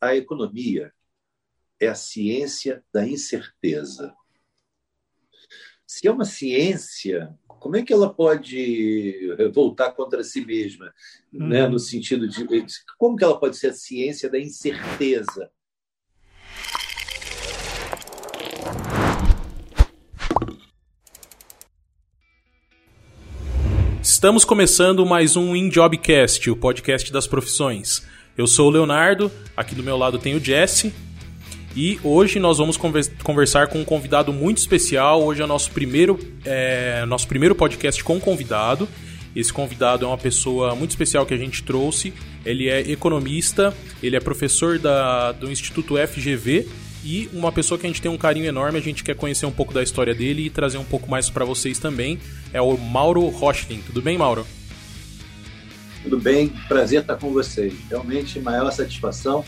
a economia é a ciência da incerteza. Se é uma ciência, como é que ela pode voltar contra si mesma, uhum. né? no sentido de como que ela pode ser a ciência da incerteza? Estamos começando mais um InJobcast, o podcast das profissões. Eu sou o Leonardo, aqui do meu lado tem o Jesse. E hoje nós vamos conversar com um convidado muito especial. Hoje é nosso primeiro, é, nosso primeiro podcast com convidado. Esse convidado é uma pessoa muito especial que a gente trouxe. Ele é economista, ele é professor da, do Instituto FGV e uma pessoa que a gente tem um carinho enorme, a gente quer conhecer um pouco da história dele e trazer um pouco mais para vocês também. É o Mauro Rochling. Tudo bem, Mauro? Tudo bem, prazer estar com vocês. Realmente, maior satisfação.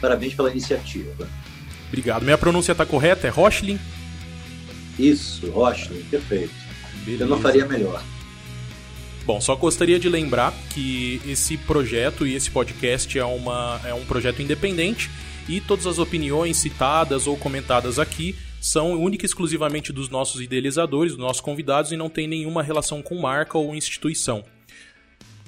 Parabéns pela iniciativa. Obrigado. Minha pronúncia está correta? É Rochling? Isso, Rochling, perfeito. Beleza. Eu não faria melhor. Bom, só gostaria de lembrar que esse projeto e esse podcast é, uma, é um projeto independente e todas as opiniões citadas ou comentadas aqui são única e exclusivamente dos nossos idealizadores, dos nossos convidados e não tem nenhuma relação com marca ou instituição.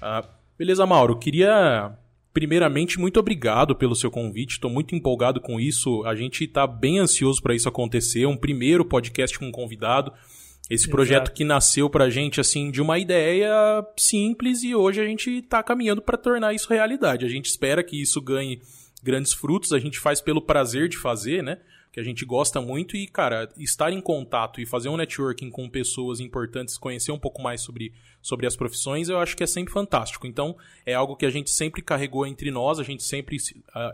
Ah, beleza, Mauro? Queria primeiramente, muito obrigado pelo seu convite. Estou muito empolgado com isso. A gente está bem ansioso para isso acontecer. Um primeiro podcast com um convidado. Esse Exato. projeto que nasceu para a gente assim de uma ideia simples e hoje a gente está caminhando para tornar isso realidade. A gente espera que isso ganhe grandes frutos. A gente faz pelo prazer de fazer, né? Que a gente gosta muito e, cara, estar em contato e fazer um networking com pessoas importantes, conhecer um pouco mais sobre, sobre as profissões, eu acho que é sempre fantástico. Então, é algo que a gente sempre carregou entre nós, a gente sempre,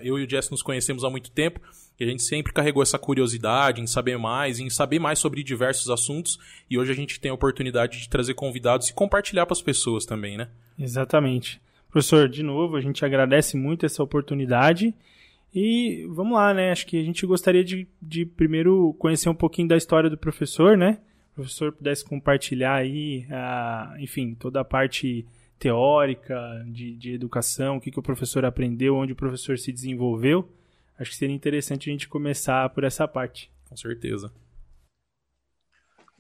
eu e o Jess nos conhecemos há muito tempo, e a gente sempre carregou essa curiosidade em saber mais, em saber mais sobre diversos assuntos, e hoje a gente tem a oportunidade de trazer convidados e compartilhar para as pessoas também, né? Exatamente. Professor, de novo, a gente agradece muito essa oportunidade e vamos lá, né? Acho que a gente gostaria de, de primeiro conhecer um pouquinho da história do professor, né? O professor pudesse compartilhar aí, a, enfim, toda a parte teórica de, de educação, o que, que o professor aprendeu, onde o professor se desenvolveu. Acho que seria interessante a gente começar por essa parte. Com certeza.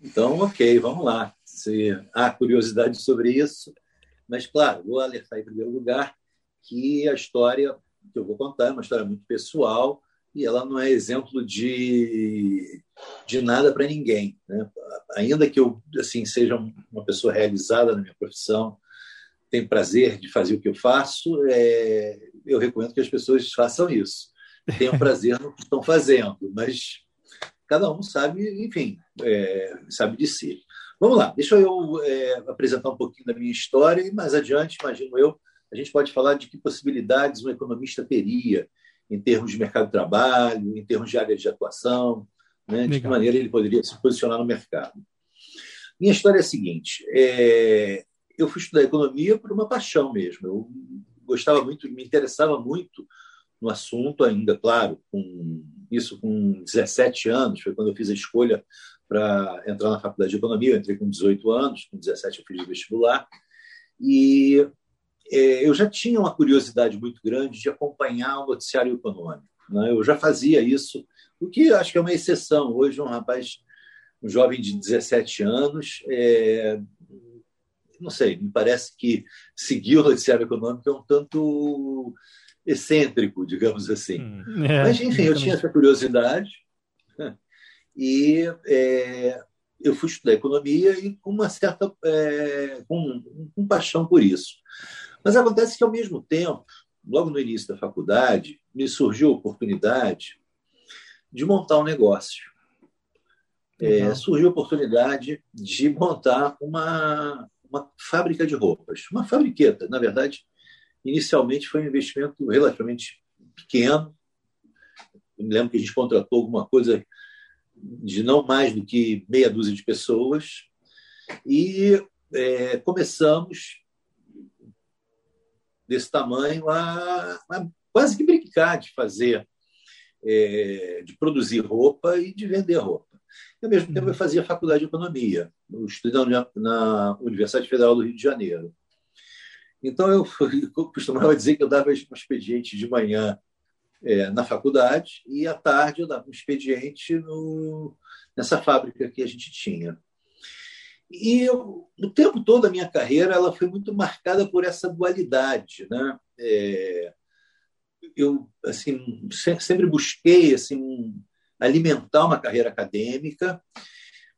Então, ok, vamos lá. Se há curiosidade sobre isso, mas, claro, vou alertar em primeiro lugar que a história que eu vou contar é uma história muito pessoal e ela não é exemplo de, de nada para ninguém. Né? Ainda que eu assim seja uma pessoa realizada na minha profissão, tenho prazer de fazer o que eu faço, é, eu recomendo que as pessoas façam isso. Tenham prazer no que estão fazendo, mas cada um sabe, enfim, é, sabe de si. Vamos lá, deixa eu é, apresentar um pouquinho da minha história e mais adiante, imagino eu, a gente pode falar de que possibilidades um economista teria em termos de mercado de trabalho, em termos de área de atuação, né? de que maneira ele poderia se posicionar no mercado. Minha história é a seguinte: é... eu fui estudar economia por uma paixão mesmo. Eu gostava muito, me interessava muito no assunto, ainda, claro, com isso com 17 anos, foi quando eu fiz a escolha para entrar na faculdade de economia. Eu entrei com 18 anos, com 17 eu fiz o vestibular. E eu já tinha uma curiosidade muito grande de acompanhar o noticiário econômico. Né? Eu já fazia isso, o que acho que é uma exceção. Hoje, um rapaz, um jovem de 17 anos, é, não sei, me parece que seguir o noticiário econômico é um tanto excêntrico, digamos assim. Hum, é, Mas, enfim, eu tinha essa curiosidade né? e é, eu fui estudar economia e com uma certa é, com, com paixão por isso. Mas acontece que, ao mesmo tempo, logo no início da faculdade, me surgiu a oportunidade de montar um negócio. É, surgiu a oportunidade de montar uma, uma fábrica de roupas, uma fabriqueta. Na verdade, inicialmente foi um investimento relativamente pequeno. Eu me lembro que a gente contratou alguma coisa de não mais do que meia dúzia de pessoas e é, começamos desse tamanho a, a quase que brincar de fazer, é, de produzir roupa e de vender roupa. E, ao mesmo tempo, eu uhum. fazia faculdade de economia, estudando na Universidade Federal do Rio de Janeiro. Então, eu, eu costumava dizer que eu dava um expediente de manhã é, na faculdade e à tarde eu dava um expediente no, nessa fábrica que a gente tinha. E eu, o tempo todo da minha carreira ela foi muito marcada por essa dualidade, né? É, eu assim sempre busquei assim alimentar uma carreira acadêmica,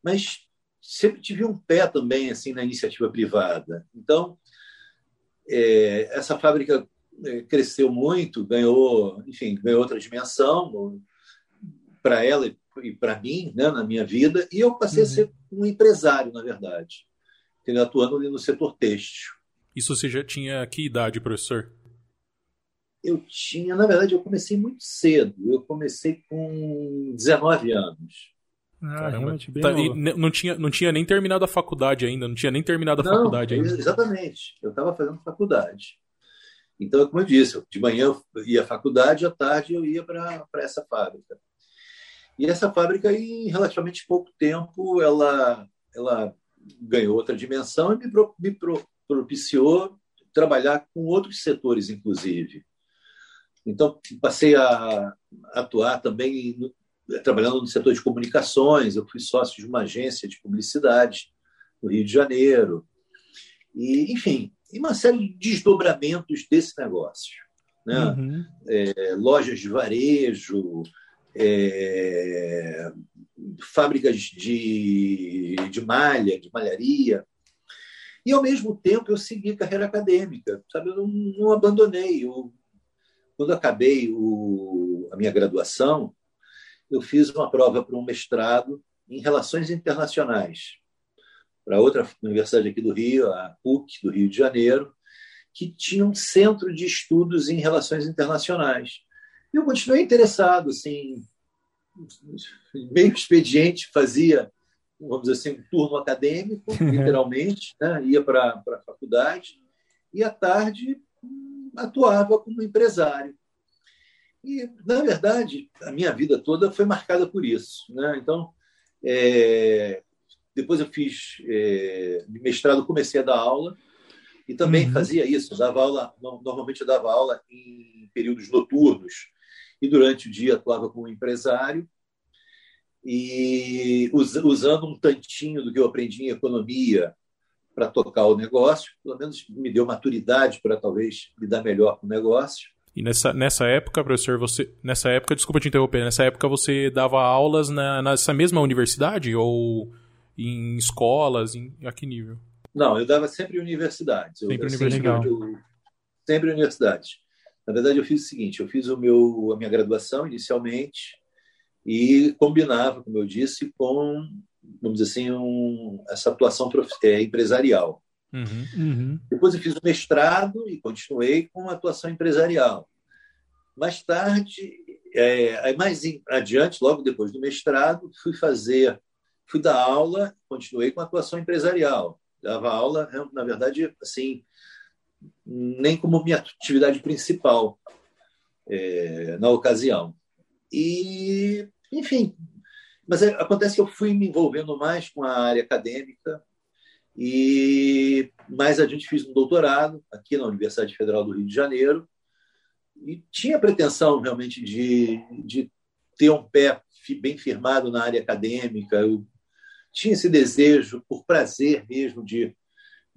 mas sempre tive um pé também assim na iniciativa privada. Então é, essa fábrica é, cresceu muito, ganhou, enfim, ganhou outra dimensão para ela para mim, né, na minha vida, e eu passei uhum. a ser um empresário, na verdade, atuando ali no setor têxtil. Isso você já tinha que idade, professor? Eu tinha, na verdade, eu comecei muito cedo. Eu comecei com 19 anos. Ah, realmente bem tá, não tinha não tinha nem terminado a faculdade ainda, não tinha nem terminado a não, faculdade ainda. Exatamente. Eu estava fazendo faculdade. Então, como eu disse, de manhã eu ia à faculdade, à tarde eu ia para essa fábrica. E essa fábrica, em relativamente pouco tempo, ela, ela ganhou outra dimensão e me, pro, me pro, propiciou trabalhar com outros setores, inclusive. Então, passei a atuar também no, trabalhando no setor de comunicações. Eu fui sócio de uma agência de publicidade no Rio de Janeiro. E, enfim, uma série de desdobramentos desse negócio. Né? Uhum. É, lojas de varejo, é, fábricas de, de malha, de malharia. E, ao mesmo tempo, eu segui carreira acadêmica. Sabe? Eu não, não abandonei. Eu, quando acabei o, a minha graduação, eu fiz uma prova para um mestrado em Relações Internacionais, para outra universidade aqui do Rio, a PUC, do Rio de Janeiro, que tinha um centro de estudos em relações internacionais. Eu continuei interessado, assim, meio expediente, fazia, vamos dizer assim, um turno acadêmico, literalmente, né? ia para a faculdade, e à tarde atuava como empresário. E, na verdade, a minha vida toda foi marcada por isso. Né? Então, é, depois eu fiz é, mestrado, comecei a dar aula, e também uhum. fazia isso, dava aula, normalmente eu dava aula em períodos noturnos, e durante o dia atuava como empresário e usando um tantinho do que eu aprendi em economia para tocar o negócio, pelo menos me deu maturidade para talvez lidar melhor com o negócio. E nessa, nessa época, professor, você. Nessa época, desculpa te interromper, nessa época você dava aulas na, nessa mesma universidade ou em escolas? Em, a que nível? Não, eu dava sempre universidades. Sempre universidade. sempre universidade. Na verdade, eu fiz o seguinte: eu fiz o meu, a minha graduação inicialmente e combinava, como eu disse, com, vamos dizer assim, um, essa atuação é, empresarial. Uhum, uhum. Depois eu fiz o mestrado e continuei com a atuação empresarial. Mais tarde, é, mais adiante, logo depois do mestrado, fui fazer, fui dar aula, continuei com a atuação empresarial. Dava aula, na verdade, assim, nem como minha atividade principal é, na ocasião. E, enfim, mas é, acontece que eu fui me envolvendo mais com a área acadêmica e mais adiante fiz um doutorado aqui na Universidade Federal do Rio de Janeiro e tinha a pretensão realmente de, de ter um pé bem firmado na área acadêmica. Eu tinha esse desejo, por prazer mesmo, de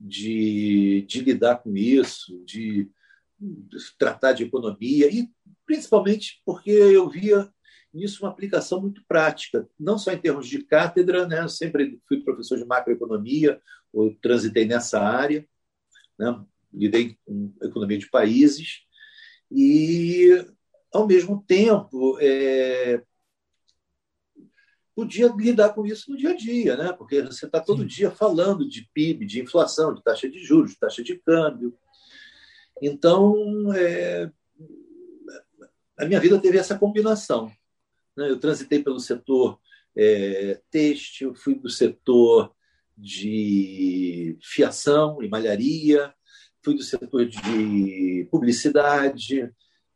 de, de lidar com isso, de tratar de economia, e principalmente porque eu via nisso uma aplicação muito prática, não só em termos de cátedra, né? Eu sempre fui professor de macroeconomia, ou transitei nessa área, né? lidei com economia de países, e, ao mesmo tempo, é, podia lidar com isso no dia a dia, né? porque você está todo Sim. dia falando de PIB, de inflação, de taxa de juros, de taxa de câmbio. Então, é... a minha vida teve essa combinação. Né? Eu transitei pelo setor é, têxtil, fui do setor de fiação e malharia, fui do setor de publicidade,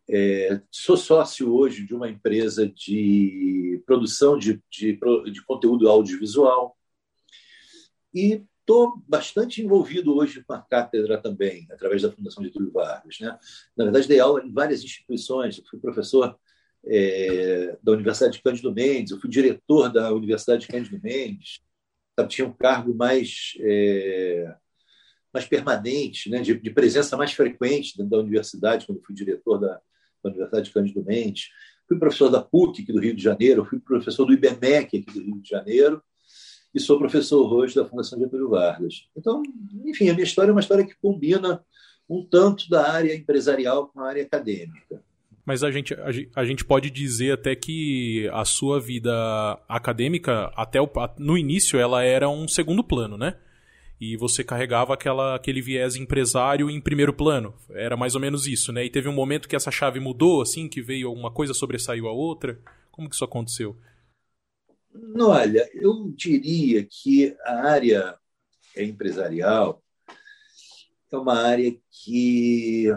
é, sou sócio hoje de uma empresa de produção de, de, de conteúdo audiovisual. E estou bastante envolvido hoje com a cátedra também, através da Fundação Getúlio Vargas. Né? Na verdade, dei aula em várias instituições, eu fui professor é, da Universidade de Cândido Mendes, eu fui diretor da Universidade de Cândido Mendes, tinha um cargo mais, é, mais permanente, né? de, de, presença mais frequente dentro da universidade, quando fui diretor da, da Universidade de Cândido Mendes. Fui professor da PUC, aqui do Rio de Janeiro, fui professor do IBMEC, aqui do Rio de Janeiro, e sou professor hoje da Fundação Getúlio Vargas. Então, enfim, a minha história é uma história que combina um tanto da área empresarial com a área acadêmica. Mas a gente, a, gente pode dizer até que a sua vida acadêmica, até o, no início, ela era um segundo plano, né? E você carregava aquela, aquele viés empresário em primeiro plano. Era mais ou menos isso, né? E teve um momento que essa chave mudou, assim, que veio alguma coisa sobressaiu a outra. Como que isso aconteceu? Olha, eu diria que a área empresarial é uma área que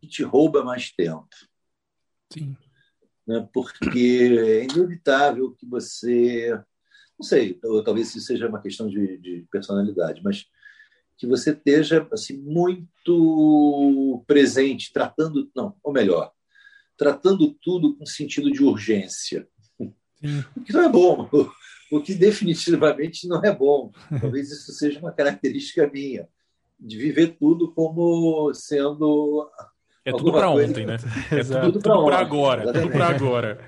que te rouba mais tempo. Sim. Né? Porque é inevitável que você. Não sei, talvez isso seja uma questão de, de personalidade, mas que você esteja assim, muito presente, tratando. Não, ou melhor, tratando tudo com sentido de urgência. Sim. O que não é bom, o que definitivamente não é bom. Talvez isso seja uma característica minha, de viver tudo como sendo é tudo para ontem, né? É tudo, tudo para agora. Exatamente. Tudo para agora.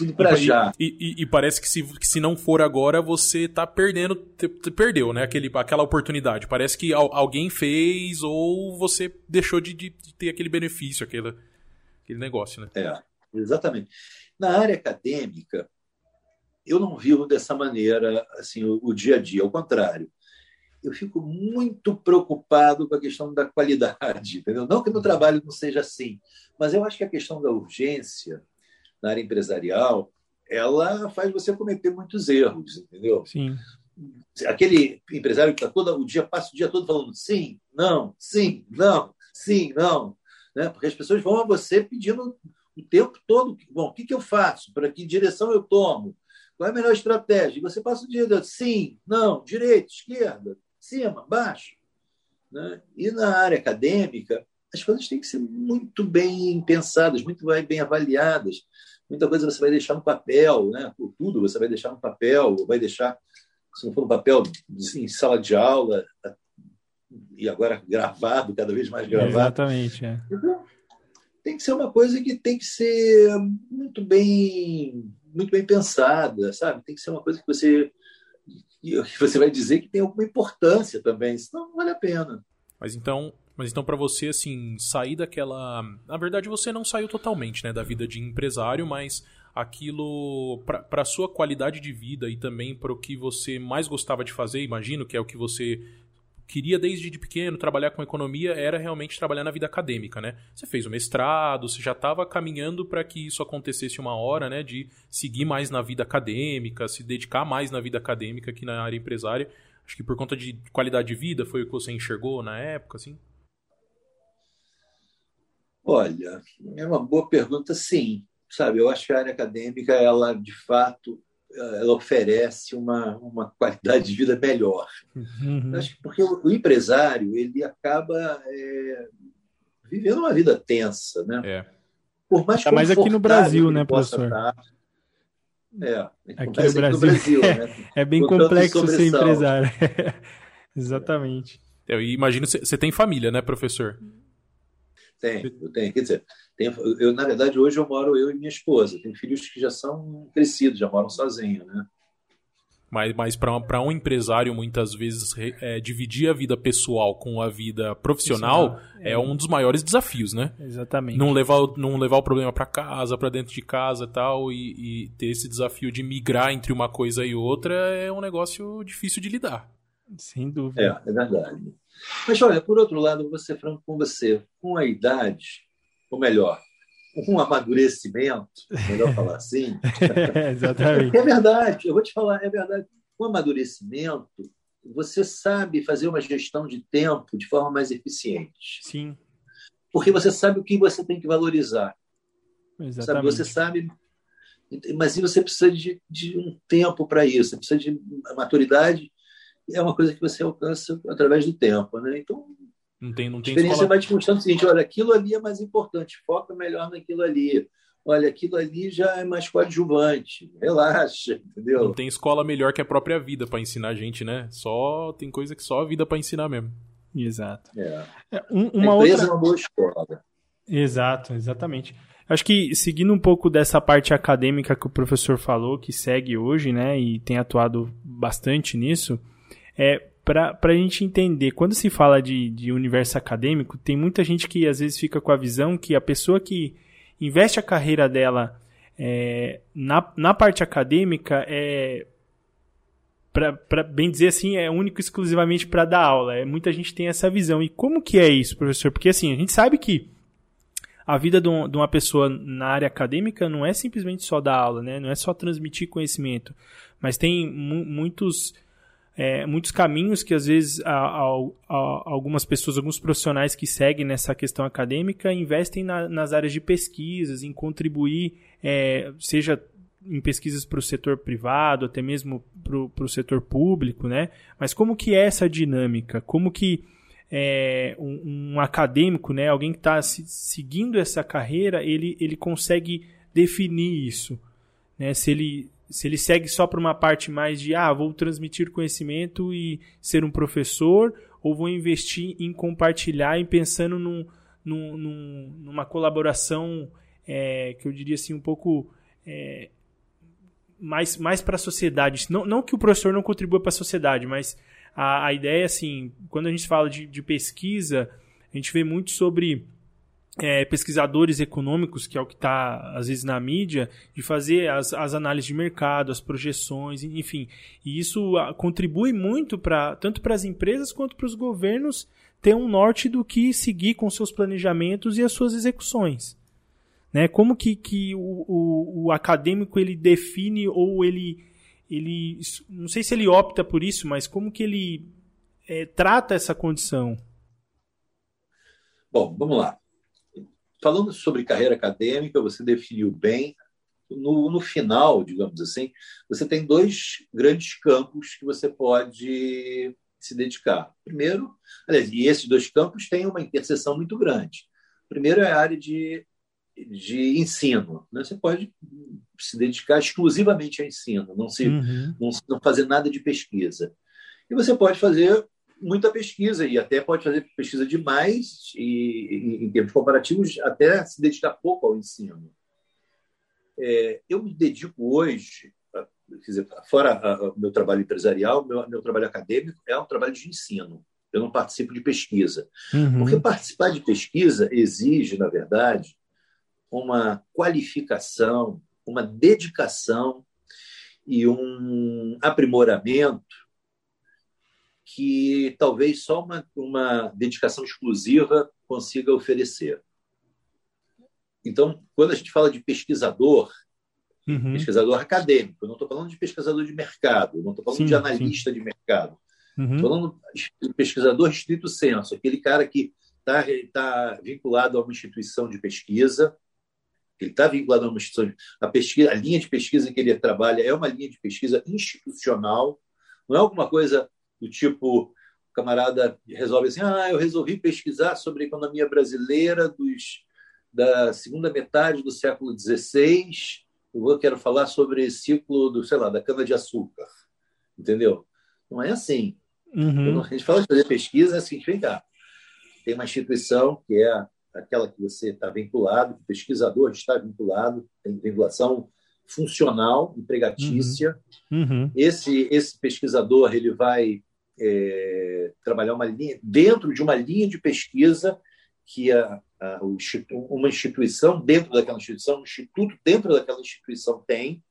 Tudo para já. E, e, e, parece que se, que se não for agora, você tá perdendo, te, te perdeu, né? Aquele, aquela oportunidade. Parece que alguém fez ou você deixou de, de, de, ter aquele benefício, aquele, aquele negócio, né? É, exatamente. Na área acadêmica, eu não vivo dessa maneira assim o, o dia a dia, ao contrário eu fico muito preocupado com a questão da qualidade, entendeu? Não que no trabalho não seja assim, mas eu acho que a questão da urgência na área empresarial, ela faz você cometer muitos erros, entendeu? Sim. Aquele empresário que está todo o dia passa o dia todo falando sim, não, sim, não, sim, não, né? Porque as pessoas vão a você pedindo o tempo todo, bom, o que, que eu faço? Para que direção eu tomo? Qual é a melhor estratégia? E você passa o dia dizendo sim, não, direita, esquerda, cima, baixo. Né? E na área acadêmica, as coisas têm que ser muito bem pensadas, muito bem avaliadas. Muita coisa você vai deixar no papel, né? Por tudo você vai deixar no papel, vai deixar, se não for no papel, em sala de aula, e agora gravado, cada vez mais gravado. Exatamente. É. Então, tem que ser uma coisa que tem que ser muito bem, muito bem pensada, sabe? Tem que ser uma coisa que você e você vai dizer que tem alguma importância também, senão não vale a pena. Mas então, mas então para você assim, sair daquela, na verdade você não saiu totalmente, né, da vida de empresário, mas aquilo para sua qualidade de vida e também para o que você mais gostava de fazer, imagino que é o que você queria desde de pequeno trabalhar com economia era realmente trabalhar na vida acadêmica, né? Você fez o mestrado, você já estava caminhando para que isso acontecesse uma hora, né? De seguir mais na vida acadêmica, se dedicar mais na vida acadêmica que na área empresária. Acho que por conta de qualidade de vida foi o que você enxergou na época, assim? Olha, é uma boa pergunta, sim. Sabe, eu acho que a área acadêmica, ela de fato ela oferece uma, uma qualidade de vida melhor. Uhum. Acho que porque o, empresário ele acaba é, vivendo uma vida tensa, né? É. Por mais tá mais aqui no Brasil, né, professor? Estar, é, aqui no Brasil, aqui no Brasil né? é bem complexo ser empresário. Exatamente. Eu imagino você tem família, né, professor? Tenho, eu tenho. Quer dizer, tenho, eu, na verdade, hoje eu moro eu e minha esposa. Tenho filhos que já são crescidos, já moram sozinhos, né? Mas, mas para um empresário, muitas vezes, é, dividir a vida pessoal com a vida profissional é, é, um dos maiores desafios, né? Exatamente. Não levar, não levar o problema para casa, para dentro de casa tal, e, e ter esse desafio de migrar entre uma coisa e outra é um negócio difícil de lidar. Sem dúvida. É, é verdade. Mas olha, por outro lado, vou ser franco com você. Com a idade, ou melhor, com um amadurecimento, melhor falar assim. Exatamente. É verdade, eu vou te falar, é verdade. Com amadurecimento, você sabe fazer uma gestão de tempo de forma mais eficiente. Sim. Porque você sabe o que você tem que valorizar. Exatamente. Sabe? Você sabe. Mas você precisa de, de um tempo para isso, você precisa de maturidade é uma coisa que você alcança através do tempo, né? Então, não tem, não tem a experiência escola... vai te mostrando o seguinte: olha, aquilo ali é mais importante, foca melhor naquilo ali. Olha, aquilo ali já é mais coadjuvante, relaxa, entendeu? Não tem escola melhor que a própria vida para ensinar a gente, né? Só tem coisa que só a vida para ensinar mesmo. Exato. É. É, um, uma a empresa outra... é uma boa escola. Exato, exatamente. Acho que seguindo um pouco dessa parte acadêmica que o professor falou, que segue hoje, né, e tem atuado bastante nisso, é para a gente entender, quando se fala de, de universo acadêmico, tem muita gente que às vezes fica com a visão que a pessoa que investe a carreira dela é, na, na parte acadêmica é para bem dizer assim, é único exclusivamente para dar aula. É, muita gente tem essa visão. E como que é isso, professor? Porque assim, a gente sabe que a vida de, um, de, uma pessoa na área acadêmica não é simplesmente só dar aula, né? Não é só transmitir conhecimento, mas tem mu muitos é, muitos caminhos que às vezes a, a, a, algumas pessoas, alguns profissionais que seguem nessa questão acadêmica investem na, nas áreas de pesquisas, em contribuir, é, seja em pesquisas para o setor privado, até mesmo para o setor público, né? Mas como que é essa dinâmica? Como que é, um, um, acadêmico, né, alguém que está se, seguindo essa carreira, ele, ele consegue definir isso. Né? Se, ele, se ele segue só para uma parte mais de, ah, vou transmitir conhecimento e ser um professor, ou vou investir em compartilhar e pensando num, num, num, numa colaboração é, que eu diria assim, um pouco. É, mais, mais para a sociedade. Não, não que o professor não contribua para a sociedade, mas a, a ideia, assim, quando a gente fala de, de pesquisa, a gente vê muito sobre é, pesquisadores econômicos, que é o que está às vezes na mídia, de fazer as, as análises de mercado, as projeções, enfim. E isso contribui muito para tanto para as empresas quanto para os governos ter um norte do que seguir com seus planejamentos e as suas execuções. Né? Como que, que o, o, o acadêmico ele define ou ele ele não sei se ele opta por isso, mas como que ele é, trata essa condição? Bom, vamos lá. Falando sobre carreira acadêmica, você definiu bem. No, no final, digamos assim, você tem dois grandes campos que você pode se dedicar. Primeiro, aliás, e esses dois campos têm uma interseção muito grande. Primeiro é a área de de ensino. Né? Você pode se dedicar exclusivamente ao ensino, não, se, uhum. não, não fazer nada de pesquisa. E você pode fazer muita pesquisa e até pode fazer pesquisa demais e, em termos comparativos, até se dedicar pouco ao ensino. É, eu me dedico hoje, dizer, fora o meu trabalho empresarial, meu, meu trabalho acadêmico é um trabalho de ensino. Eu não participo de pesquisa. Uhum. Porque participar de pesquisa exige, na verdade, uma qualificação, uma dedicação e um aprimoramento que talvez só uma, uma dedicação exclusiva consiga oferecer. Então, quando a gente fala de pesquisador, uhum. pesquisador acadêmico, não estou falando de pesquisador de mercado, não estou falando sim, de analista sim. de mercado, estou uhum. falando de pesquisador estrito senso, aquele cara que está tá vinculado a uma instituição de pesquisa, ele está vinculado a uma instituição. A, pesquisa, a linha de pesquisa que ele trabalha é uma linha de pesquisa institucional, não é alguma coisa do tipo o camarada resolve assim, ah, eu resolvi pesquisar sobre a economia brasileira dos, da segunda metade do século XVI, eu quero falar sobre o ciclo do, sei lá, da cana-de-açúcar, entendeu? Não é assim. Uhum. Quando a gente fala de fazer pesquisa, é assim, vem cá, tem uma instituição que é aquela que você está vinculado, que o pesquisador está vinculado, tem vinculação funcional, empregatícia. Uhum. Uhum. Esse, esse pesquisador ele vai é, trabalhar uma linha, dentro de uma linha de pesquisa que a, a, uma instituição dentro daquela instituição, um instituto dentro daquela instituição tem.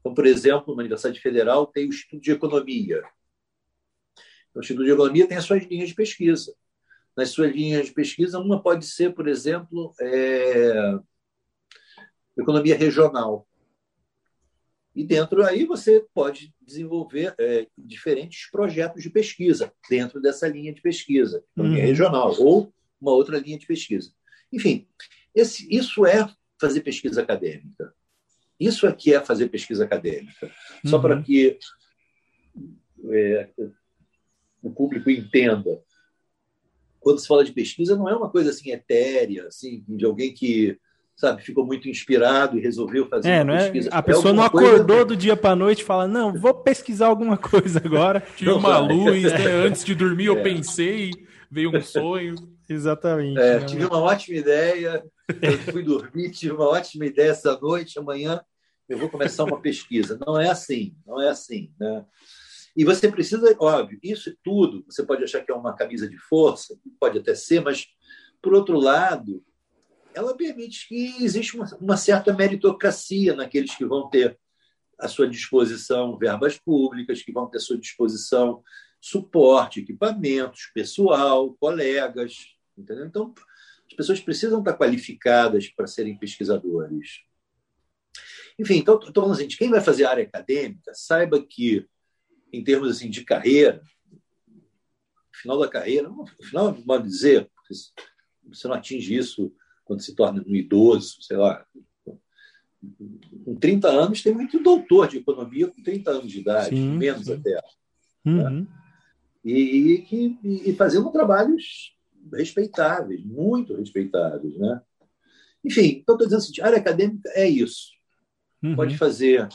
Então, por exemplo, na Universidade Federal tem o Instituto de Economia. Então, o Instituto de Economia tem as suas linhas de pesquisa nas suas linhas de pesquisa. Uma pode ser, por exemplo, é, economia regional. E dentro aí você pode desenvolver é, diferentes projetos de pesquisa dentro dessa linha de pesquisa, economia uhum. regional, ou uma outra linha de pesquisa. Enfim, esse, isso é fazer pesquisa acadêmica. Isso aqui é fazer pesquisa acadêmica. Só para uhum. que é, o público entenda. Quando se fala de pesquisa, não é uma coisa assim etérea, assim, de alguém que sabe, ficou muito inspirado e resolveu fazer é, uma não é? pesquisa. É, a pessoa é não acordou coisa... do dia para noite e fala, não, vou pesquisar alguma coisa agora. Tive uma luz, né? antes de dormir eu é. pensei, veio um sonho. Exatamente. É, né? Tive uma ótima ideia, eu fui dormir, tive uma ótima ideia essa noite, amanhã eu vou começar uma pesquisa. Não é assim, não é assim. Né? E você precisa, óbvio, isso tudo, você pode achar que é uma camisa de força, pode até ser, mas, por outro lado, ela permite que exista uma, uma certa meritocracia naqueles que vão ter à sua disposição verbas públicas, que vão ter à sua disposição suporte, equipamentos, pessoal, colegas, entendeu? Então, as pessoas precisam estar qualificadas para serem pesquisadores. Enfim, então, estou falando assim, de quem vai fazer área acadêmica, saiba que, em termos assim, de carreira, final da carreira, no final, modo dizer, você não atinge isso quando se torna um idoso, sei lá. Com 30 anos, tem muito doutor de economia com 30 anos de idade, sim, menos sim. até. Né? Uhum. Né? E, e, e fazendo trabalhos respeitáveis, muito respeitáveis. Né? Enfim, então estou dizendo assim, área acadêmica é isso. Uhum. Pode fazer,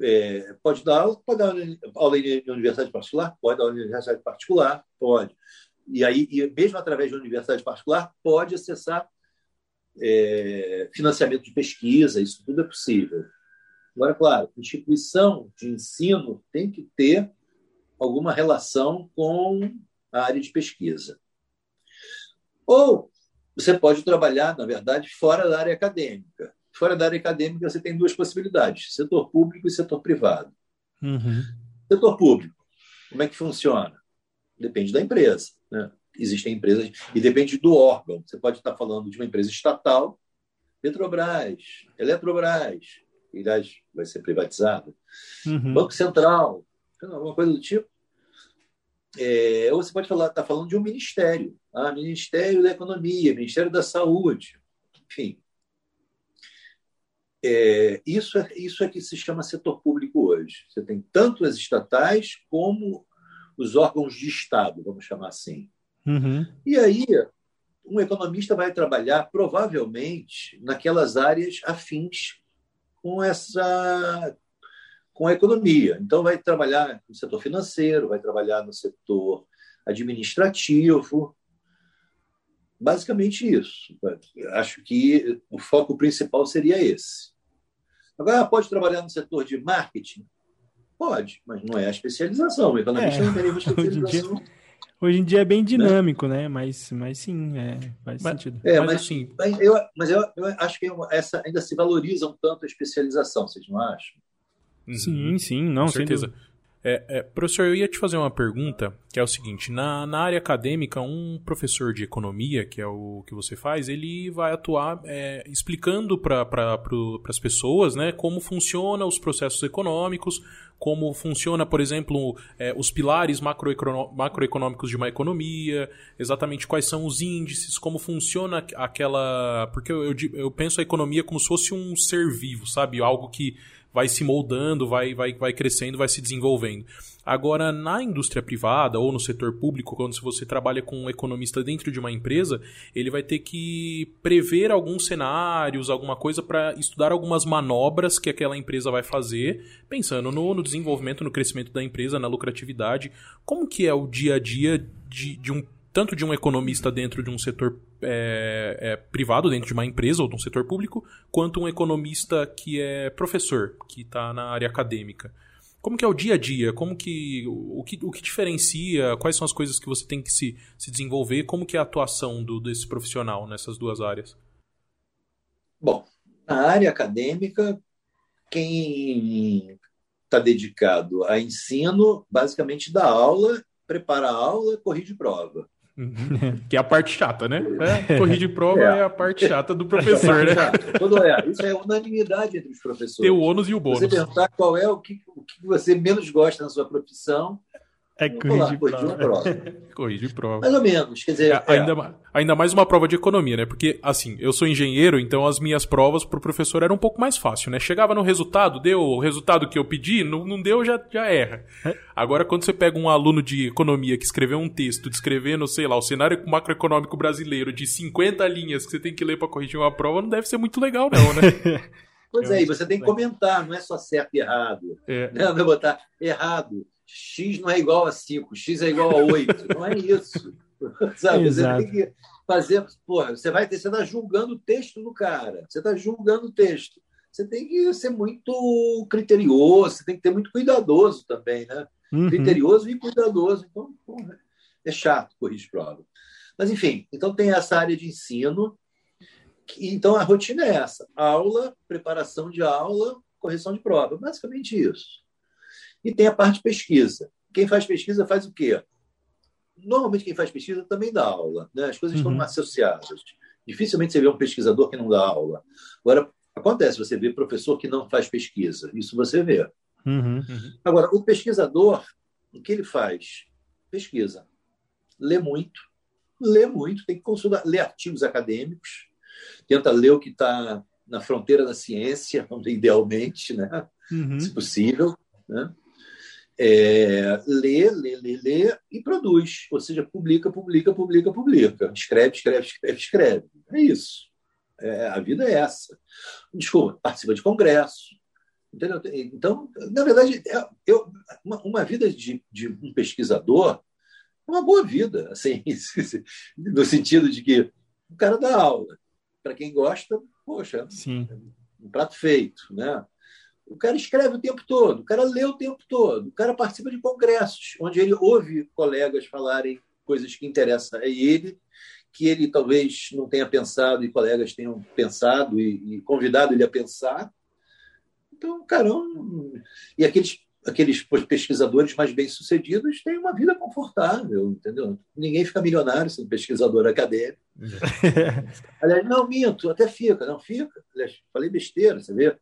é, pode dar aula, pode dar aula em universidade particular, pode dar aula em universidade particular, pode. E aí, e mesmo através de universidade particular, pode acessar é, financiamento de pesquisa, isso tudo é possível. Agora, claro, instituição de ensino tem que ter alguma relação com a área de pesquisa. Ou você pode trabalhar, na verdade, fora da área acadêmica. Fora da área acadêmica, você tem duas possibilidades: setor público e setor privado. Uhum. Setor público, como é que funciona? Depende da empresa. Né? Existem empresas, e depende do órgão. Você pode estar falando de uma empresa estatal, Petrobras, Eletrobras, que aliás vai ser privatizada, uhum. Banco Central, alguma coisa do tipo. É, ou você pode falar, estar tá falando de um ministério, ah, Ministério da Economia, Ministério da Saúde, enfim. É, isso, é, isso é que se chama setor público hoje. Você tem tanto as estatais como os órgãos de Estado, vamos chamar assim. Uhum. E aí, um economista vai trabalhar provavelmente naquelas áreas afins com essa com a economia. Então vai trabalhar no setor financeiro, vai trabalhar no setor administrativo. Basicamente isso. Acho que o foco principal seria esse. Agora, pode trabalhar no setor de marketing? Pode, mas não é a especialização. O economista é, não tem nenhuma especialização. Hoje em dia é bem dinâmico, né? Mas, mas sim, é, faz mas, sentido. É, mas, mas assim. Eu, mas eu, eu acho que essa ainda se valoriza um tanto a especialização, vocês não acham? Sim, sim, não, com certeza. É, é, professor, eu ia te fazer uma pergunta, que é o seguinte: na, na área acadêmica, um professor de economia, que é o que você faz, ele vai atuar é, explicando para pra, as pessoas né, como funcionam os processos econômicos, como funciona, por exemplo, é, os pilares macroeconômicos de uma economia, exatamente quais são os índices, como funciona aquela. Porque eu, eu, eu penso a economia como se fosse um ser vivo, sabe? Algo que vai se moldando, vai, vai, vai crescendo, vai se desenvolvendo. Agora, na indústria privada ou no setor público, quando você trabalha com um economista dentro de uma empresa, ele vai ter que prever alguns cenários, alguma coisa para estudar algumas manobras que aquela empresa vai fazer, pensando no, no, desenvolvimento, no crescimento da empresa, na lucratividade. Como que é o dia a dia de, de um tanto de um economista dentro de um setor é, é, privado, dentro de uma empresa ou de um setor público, quanto um economista que é professor, que está na área acadêmica. Como que é o dia a dia? Como que o, que o que diferencia? Quais são as coisas que você tem que se, se desenvolver? Como que é a atuação do, desse profissional nessas duas áreas? Bom, na área acadêmica, quem está dedicado a ensino, basicamente dá aula, prepara a aula, corrige prova. Que é a parte chata, né? É, corrigir prova é. é. a parte chata do professor, né? Todo é. Isso é unanimidade entre os professores. Tem o ônus e o bônus. Você perguntar qual é o que, o que você menos gosta na sua profissão, É corrigir prova. prova. corrigir prova. Mais ou menos, quer dizer... É, é. Ainda, ainda mais uma prova de economia, né? Porque, assim, eu sou engenheiro, então as minhas provas pro professor eram um pouco mais fácil, né? Chegava no resultado, deu o resultado que eu pedi, não, não deu, já, já erra. É. Agora, quando você pega um aluno de economia que escreveu um texto descrevendo, sei lá, o cenário macroeconômico brasileiro de 50 linhas que você tem que ler para corrigir uma prova, não deve ser muito legal, não, né? Pois é, e você tem que comentar, não é só certo e errado. É. Não é botar errado x não é igual a 5, x é igual a 8. não é isso. Sabe? Exato. Você tem que fazer. Porra, você vai ter, você está julgando o texto do cara. Você está julgando o texto. Você tem que ser muito criterioso, você tem que ter muito cuidadoso também, né? Uhum. Criterioso e cuidadoso. Então, porra, é chato corrigir prova. Mas, enfim, então tem essa área de ensino. Que, então, a rotina é essa: aula, preparação de aula, correção de prova. Basicamente isso. E tem a parte de pesquisa. Quem faz pesquisa faz o quê? Normalmente quem faz pesquisa também dá aula. Né? As coisas uhum. estão associadas. Dificilmente você vê um pesquisador que não dá aula. Agora, acontece, você vê professor que não faz pesquisa. Isso você vê. Uhum. Agora, o pesquisador, o que ele faz? Pesquisa. Lê muito. Lê muito, tem que consultar, ler artigos acadêmicos, tenta ler o que está na fronteira da ciência, idealmente, né? Uhum. se possível. Né? É, lê, lê, lê, lê e produz. Ou seja, publica, publica, publica, publica. Escreve, escreve, escreve, escreve. É isso. É, a vida é essa. Desculpa, participa de congresso. Entendeu? Então, na verdade, é, eu, uma, uma vida de, de um pesquisador é uma boa vida, assim, no sentido de que o cara dá aula. Para quem gosta, poxa, Sim. um prato feito, né? O cara escreve o tempo todo, o cara lê o tempo todo, o cara participa de congressos, onde ele ouve colegas falarem coisas que interessam a ele, que ele talvez não tenha pensado e colegas tenham pensado e, e convidado ele a pensar. Então, caramba. E aqueles, aqueles pesquisadores mais bem-sucedidos têm uma vida confortável, entendeu? Ninguém fica milionário sendo pesquisador acadêmico. Aliás, não, minto, até fica, não fica. Aliás, falei besteira, você vê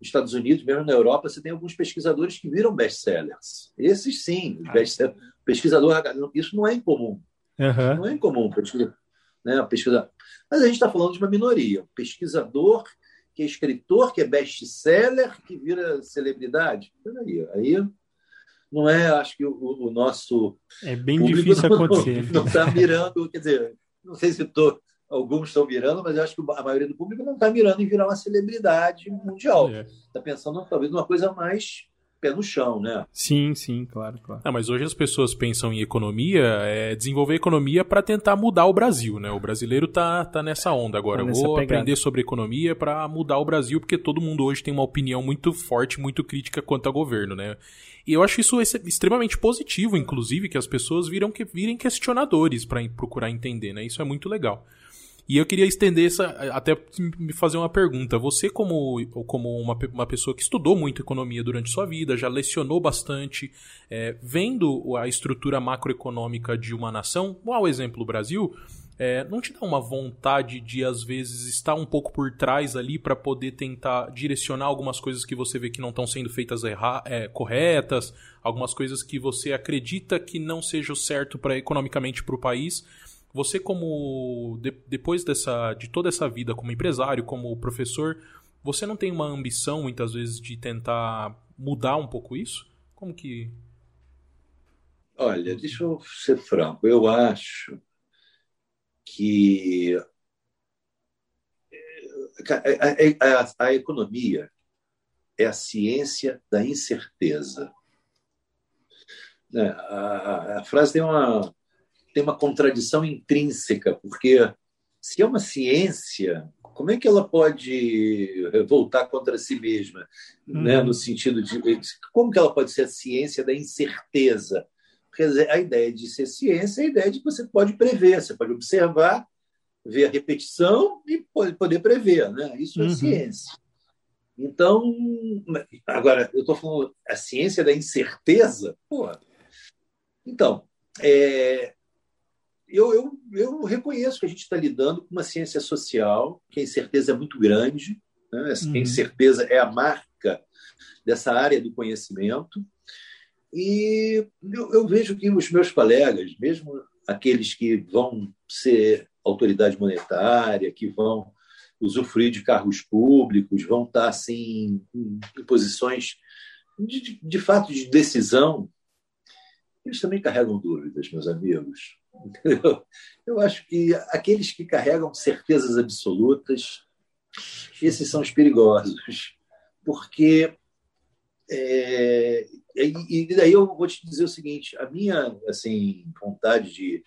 nos Estados Unidos, mesmo na Europa, você tem alguns pesquisadores que viram best-sellers. Esses sim, ah. best pesquisador, isso não é incomum. Uhum. Não é incomum pesquisa, né, pesquisa. Mas a gente está falando de uma minoria. pesquisador que é escritor, que é best-seller, que vira celebridade. Aí, aí não é, acho que o, o nosso. É bem difícil acontecer. Não está mirando, quer dizer, não sei se estou alguns estão mirando, mas eu acho que a maioria do público não está mirando em virar uma celebridade mundial. Está é. pensando talvez numa coisa mais pé no chão, né? Sim, sim, claro, claro. Não, mas hoje as pessoas pensam em economia, é desenvolver economia para tentar mudar o Brasil, né? O brasileiro tá, tá nessa onda agora. Tá eu vou pegada. aprender sobre economia para mudar o Brasil, porque todo mundo hoje tem uma opinião muito forte, muito crítica quanto ao governo, né? E eu acho isso extremamente positivo, inclusive, que as pessoas viram que virem questionadores para procurar entender, né? Isso é muito legal. E eu queria estender essa, até me fazer uma pergunta. Você, como, como uma, uma pessoa que estudou muito economia durante sua vida, já lecionou bastante, é, vendo a estrutura macroeconômica de uma nação, ao exemplo, Brasil, é, não te dá uma vontade de, às vezes, estar um pouco por trás ali para poder tentar direcionar algumas coisas que você vê que não estão sendo feitas é, corretas, algumas coisas que você acredita que não seja o certo para economicamente para o país, você como de, depois dessa de toda essa vida como empresário, como professor, você não tem uma ambição muitas vezes de tentar mudar um pouco isso? Como que Olha, deixa eu ser franco. Eu acho que a, a, a, a economia é a ciência da incerteza. Né, a, a, frase tem uma, tem uma contradição intrínseca, porque se é uma ciência, como é que ela pode voltar contra si mesma? Né? Uhum. Né? No sentido de. Como que ela pode ser a ciência da incerteza? Porque a ideia de ser ciência é a ideia de que você pode prever, você pode observar, ver a repetição e pode poder prever. Né? Isso é uhum. ciência. Então, agora, eu estou falando a ciência da incerteza, pô. Então, é, eu, eu, eu reconheço que a gente está lidando com uma ciência social, que a incerteza é muito grande, né? a uhum. incerteza é a marca dessa área do conhecimento. E eu, eu vejo que os meus colegas, mesmo aqueles que vão ser autoridade monetária, que vão usufruir de cargos públicos, vão estar assim, em, posições de, de, fato de decisão, eles também carregam dúvidas, meus amigos. Eu acho que aqueles que carregam certezas absolutas, esses são os perigosos, porque é, e, e daí eu vou te dizer o seguinte: a minha assim vontade de,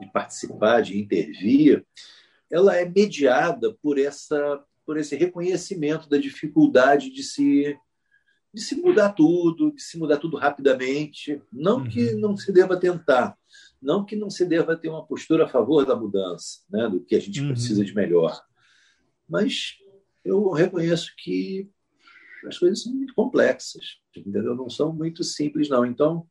de participar, de intervir, ela é mediada por essa por esse reconhecimento da dificuldade de se de se mudar tudo, de se mudar tudo rapidamente. Não uhum. que não se deva tentar, não que não se deva ter uma postura a favor da mudança, né, do que a gente uhum. precisa de melhor. Mas eu reconheço que as coisas são muito complexas, entendeu? Não são muito simples, não. Então,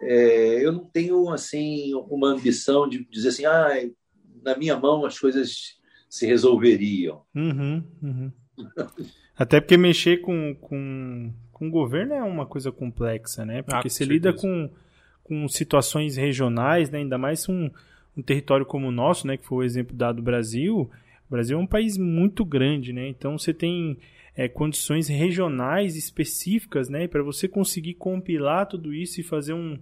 é, eu não tenho assim uma ambição de dizer assim, ah, na minha mão as coisas se resolveriam. Uhum, uhum. Até porque mexer com, com, com o governo é uma coisa complexa, né? Porque ah, você lida com, com situações regionais, né? ainda mais um, um território como o nosso, né? que foi o exemplo dado do Brasil. O Brasil é um país muito grande, né? Então você tem é, condições regionais específicas, né? Para você conseguir compilar tudo isso e fazer um,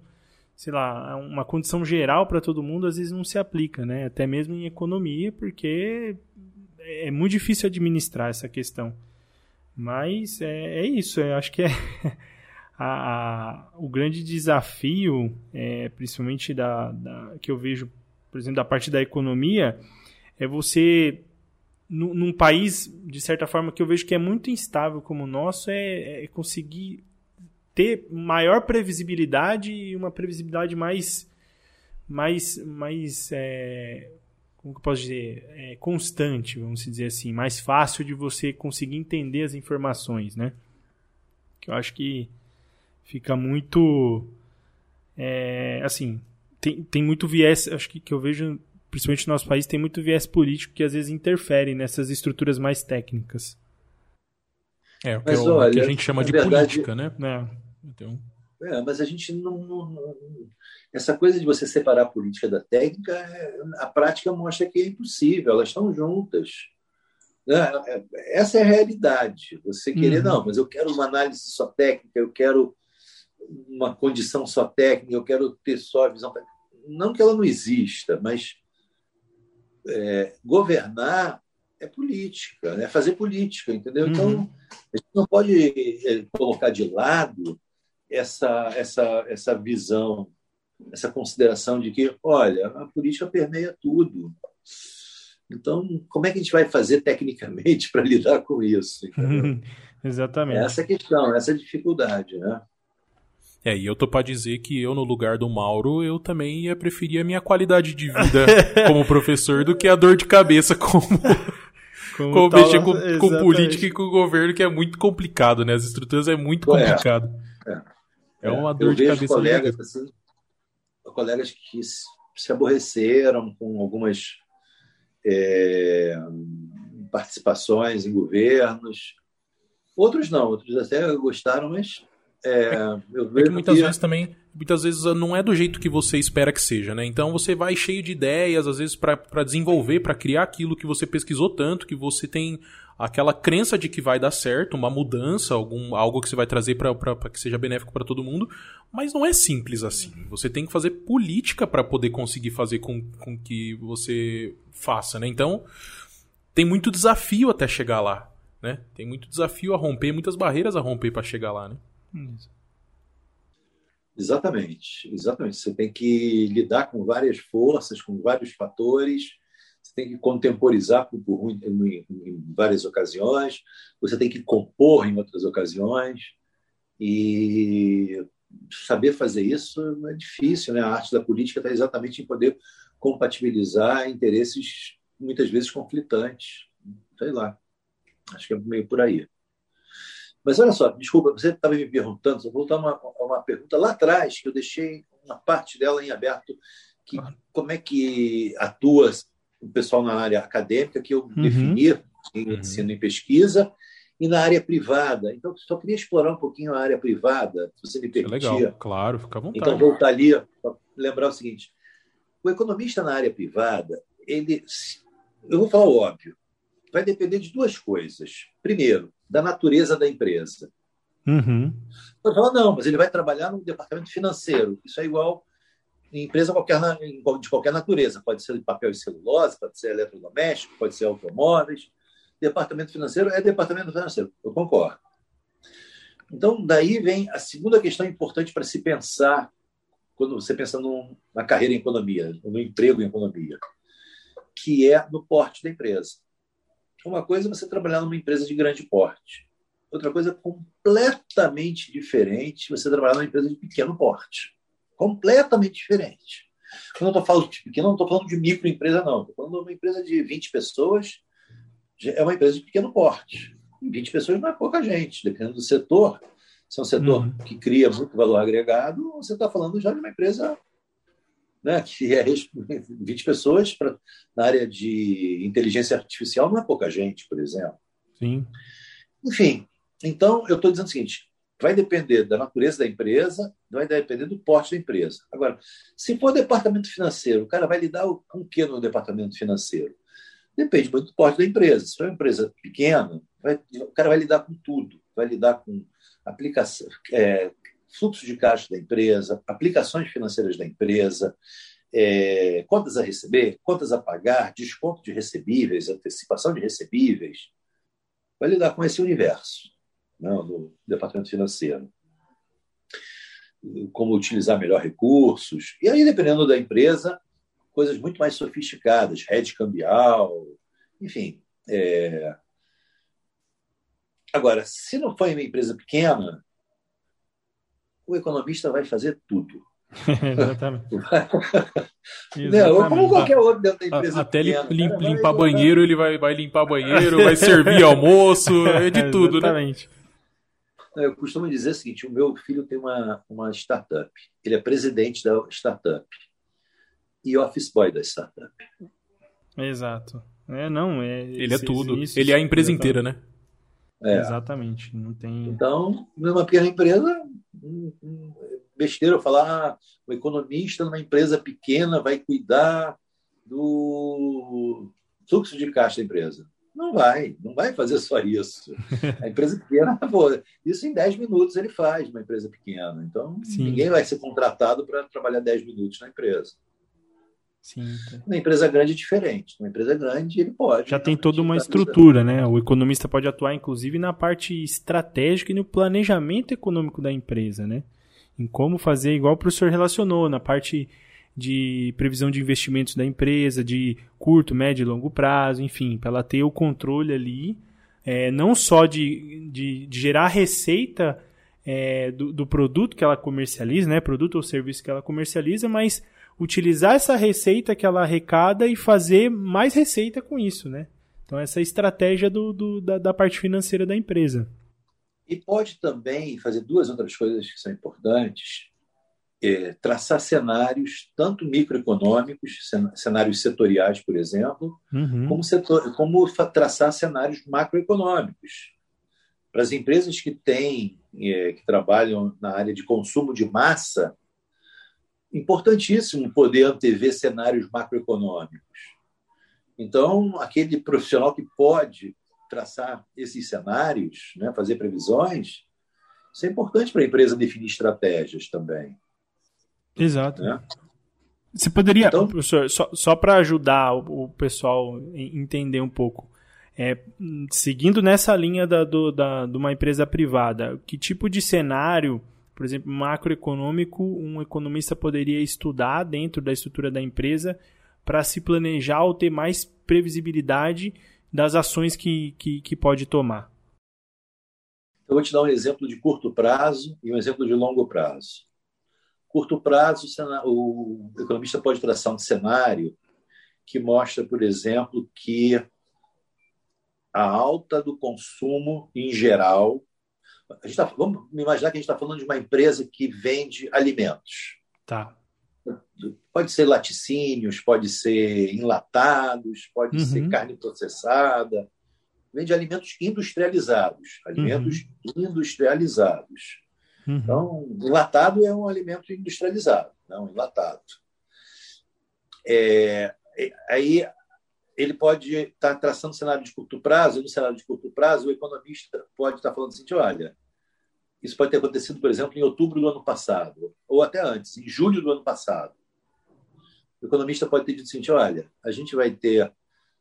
sei lá, uma condição geral para todo mundo, às vezes não se aplica, né? Até mesmo em economia, porque é muito difícil administrar essa questão. Mas é, é isso, eu acho que é a, a, o grande desafio, é, principalmente da, da, que eu vejo, por exemplo, da parte da economia, é você num país, de certa forma, que eu vejo que é muito instável como o nosso, é, é conseguir ter maior previsibilidade e uma previsibilidade mais mais mais é, como que eu posso dizer é, constante vamos dizer assim mais fácil de você conseguir entender as informações né que eu acho que fica muito é, assim tem, tem muito viés acho que, que eu vejo principalmente no nosso país, tem muito viés político que às vezes interfere nessas estruturas mais técnicas. É, o que, mas, o, olha, que a gente chama de verdade, política, né? É. Então... É, mas a gente não, não, Essa coisa de você separar a política da técnica, é, a prática mostra que é impossível, elas estão juntas. Né? Essa é a realidade. Você querer, uhum. não, mas eu quero uma análise só técnica, eu quero uma condição só técnica, eu quero ter só a visão. Não que ela não exista, mas é, governar é política, é fazer política, entendeu? Então, uhum. a gente não pode é, colocar de lado essa, essa, essa visão, essa consideração de que, olha, a política permeia tudo. Então, como é que a gente vai fazer tecnicamente para lidar com isso? Exatamente. Essa é a questão, essa é a dificuldade, né? É, e eu tô pra dizer que eu, no lugar do Mauro, eu também ia preferir a minha qualidade de vida como professor do que a dor de cabeça como. como, como mexer com, com, política e com governo, que é muito complicado, né? As estruturas é muito complicado. É, é. É uma dor eu de cabeça. Colegas, assim, colegas que se aborreceram com algumas é, participações em governos. Outros não, outros até gostaram, mas é, é que muitas que... vezes também, muitas vezes não é do jeito que você espera que seja, né? Então você vai cheio de ideias, às vezes para desenvolver, para criar aquilo que você pesquisou tanto, que você tem aquela crença de que vai dar certo, uma mudança, algum, algo que você vai trazer para que seja benéfico para todo mundo, mas não é simples assim. Você tem que fazer política para poder conseguir fazer com, com que você faça, né? Então, tem muito desafio até chegar lá, né? Tem muito desafio a romper, muitas barreiras a romper para chegar lá, né? Isso. Exatamente, exatamente. Você tem que lidar com várias forças, com vários fatores, você tem que contemporizar por, por, em, em, várias ocasiões, você tem que compor em outras ocasiões, e saber fazer isso é difícil, né? A arte da política está exatamente em poder compatibilizar interesses muitas vezes conflitantes. Sei lá, acho que é meio por aí. Mas olha só, desculpa, você estava me perguntando, vou voltar a uma, uma pergunta lá atrás, que eu deixei uma parte dela em aberto, que como é que atua o pessoal na área acadêmica, que eu uhum. defini em uhum. ensino e pesquisa, e na área privada. Então, só queria explorar um pouquinho a área privada, se você me permitir. É legal, claro, fica à vontade. Então, voltar ali para lembrar o seguinte: o economista na área privada, ele, eu vou falar o óbvio, vai depender de duas coisas. Primeiro, da natureza da empresa. Uhum. Você fala, não, mas ele vai trabalhar no departamento financeiro. Isso é igual empresa qualquer, de qualquer natureza. Pode ser de papel e celulose, pode ser eletrodoméstico, pode ser automóveis. Departamento financeiro é departamento financeiro. Eu concordo. Então, daí vem a segunda questão importante para se pensar quando você pensa num, na carreira em economia, no emprego em economia, que é no porte da empresa. Uma coisa é você trabalhar numa empresa de grande porte. Outra coisa completamente diferente você trabalhar numa empresa de pequeno porte. Completamente diferente. Quando eu estou falando de pequeno, não estou falando de microempresa, não. Estou falando de uma empresa de 20 pessoas, é uma empresa de pequeno porte. 20 pessoas não é pouca gente, dependendo do setor. Se é um setor uhum. que cria muito valor agregado, você está falando já de uma empresa né, que é 20 pessoas pra, na área de inteligência artificial, não é pouca gente, por exemplo. Sim. Enfim, então eu estou dizendo o seguinte: vai depender da natureza da empresa, vai depender do porte da empresa. Agora, se for departamento financeiro, o cara vai lidar com o que no departamento financeiro? Depende muito do porte da empresa. Se for uma empresa pequena, vai, o cara vai lidar com tudo. Vai lidar com aplicação, é, fluxo de caixa da empresa, aplicações financeiras da empresa, é, contas a receber, contas a pagar, desconto de recebíveis, antecipação de recebíveis. Vai lidar com esse universo não, né, do departamento financeiro. Como utilizar melhor recursos. E aí, dependendo da empresa, coisas muito mais sofisticadas, rede cambial, enfim. É... Agora, se não for uma empresa pequena, o economista vai fazer tudo. Exatamente. Não, como qualquer outro dentro da empresa. Até pequena, limpar vai... banheiro, ele vai, vai limpar banheiro, vai servir almoço, é de tudo, né? Exatamente. né? Eu costumo dizer o seguinte: o meu filho tem uma, uma startup. Ele é presidente da startup e office boy da startup. Exato. É, não, é, ele é tudo. Isso, ele é a empresa inteira, né? É. Exatamente. Não tem... Então, numa pequena empresa, besteira falar ah, o economista numa empresa pequena vai cuidar do fluxo de caixa da empresa. Não vai, não vai fazer só isso. A empresa pequena, isso em 10 minutos ele faz, uma empresa pequena. Então, Sim. ninguém vai ser contratado para trabalhar 10 minutos na empresa. Sim. Uma empresa grande é diferente. Uma empresa grande, ele pode. Já tem toda uma estrutura, né? O economista pode atuar, inclusive, na parte estratégica e no planejamento econômico da empresa, né? Em como fazer, igual o professor relacionou, na parte de previsão de investimentos da empresa, de curto, médio e longo prazo, enfim, para ela ter o controle ali, é, não só de, de, de gerar receita é, do, do produto que ela comercializa, né? Produto ou serviço que ela comercializa, mas utilizar essa receita que ela arrecada e fazer mais receita com isso, né? Então, essa é a estratégia do, do da, da, parte financeira da empresa. E pode também fazer duas outras coisas que são importantes: é, traçar cenários, tanto microeconômicos, cenários setoriais, por exemplo, uhum. como, setor, como traçar cenários macroeconômicos. Para as empresas que têm, é, que trabalham na área de consumo de massa, importantíssimo poder antever cenários macroeconômicos. Então, aquele profissional que pode traçar esses cenários, né, fazer previsões, isso é importante para a empresa definir estratégias também. Exato. Né? Você poderia, então, professor, só, só para ajudar o, o, pessoal a entender um pouco, é, seguindo nessa linha da, do, da, de uma empresa privada, que tipo de cenário por exemplo, macroeconômico, um economista poderia estudar dentro da estrutura da empresa para se planejar ou ter mais previsibilidade das ações que, que, que pode tomar. Eu vou te dar um exemplo de curto prazo e um exemplo de longo prazo. Curto prazo, o economista pode traçar um cenário que mostra, por exemplo, que a alta do consumo em geral a gente tá, vamos imaginar que a gente está falando de uma empresa que vende alimentos. Tá. Pode ser laticínios, pode ser enlatados, pode uhum. ser carne processada, vende alimentos industrializados. Alimentos uhum. industrializados. Uhum. Então, enlatado é um alimento industrializado, não enlatado. É, é, aí ele pode estar traçando cenário de curto prazo, e no cenário de curto prazo, o economista pode estar falando assim: olha, isso pode ter acontecido, por exemplo, em outubro do ano passado, ou até antes, em julho do ano passado. O economista pode ter dito seguinte: olha, a gente vai ter,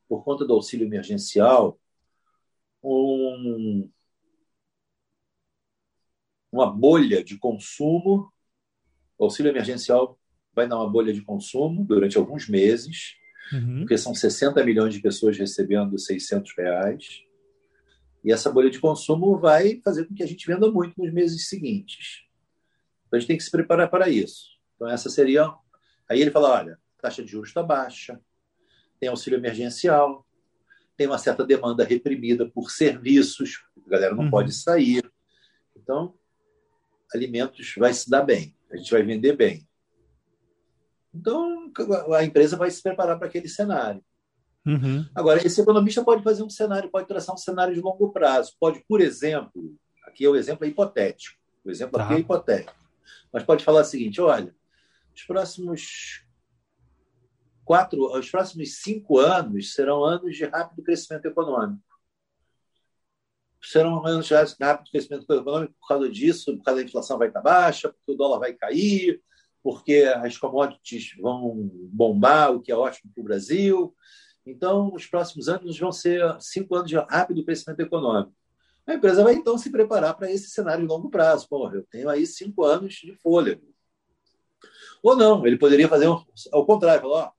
por conta do auxílio emergencial, um, uma bolha de consumo. O auxílio emergencial vai dar uma bolha de consumo durante alguns meses, uhum. porque são 60 milhões de pessoas recebendo 600 reais. E essa bolha de consumo vai fazer com que a gente venda muito nos meses seguintes. Então a gente tem que se preparar para isso. Então essa seria. Aí ele fala: olha, taxa de juros está baixa, tem auxílio emergencial, tem uma certa demanda reprimida por serviços, a galera não uhum. pode sair. Então, alimentos vai se dar bem, a gente vai vender bem. Então, a empresa vai se preparar para aquele cenário. Uhum. Agora, esse economista pode fazer um cenário, pode traçar um cenário de longo prazo. Pode, por exemplo, aqui é o exemplo é hipotético. O exemplo tá. aqui é hipotético. Mas pode falar o seguinte: olha, os próximos quatro, os próximos cinco anos serão anos de rápido crescimento econômico serão menos reais rápido crescimento econômico por causa disso, por causa da inflação vai estar baixa, porque o dólar vai cair, porque as commodities vão bombar, o que é ótimo para o Brasil. Então, os próximos anos vão ser cinco anos de rápido crescimento econômico. A empresa vai então se preparar para esse cenário de longo prazo. Porra, eu tenho aí cinco anos de fôlego. Ou não, ele poderia fazer ao contrário, falar: ó,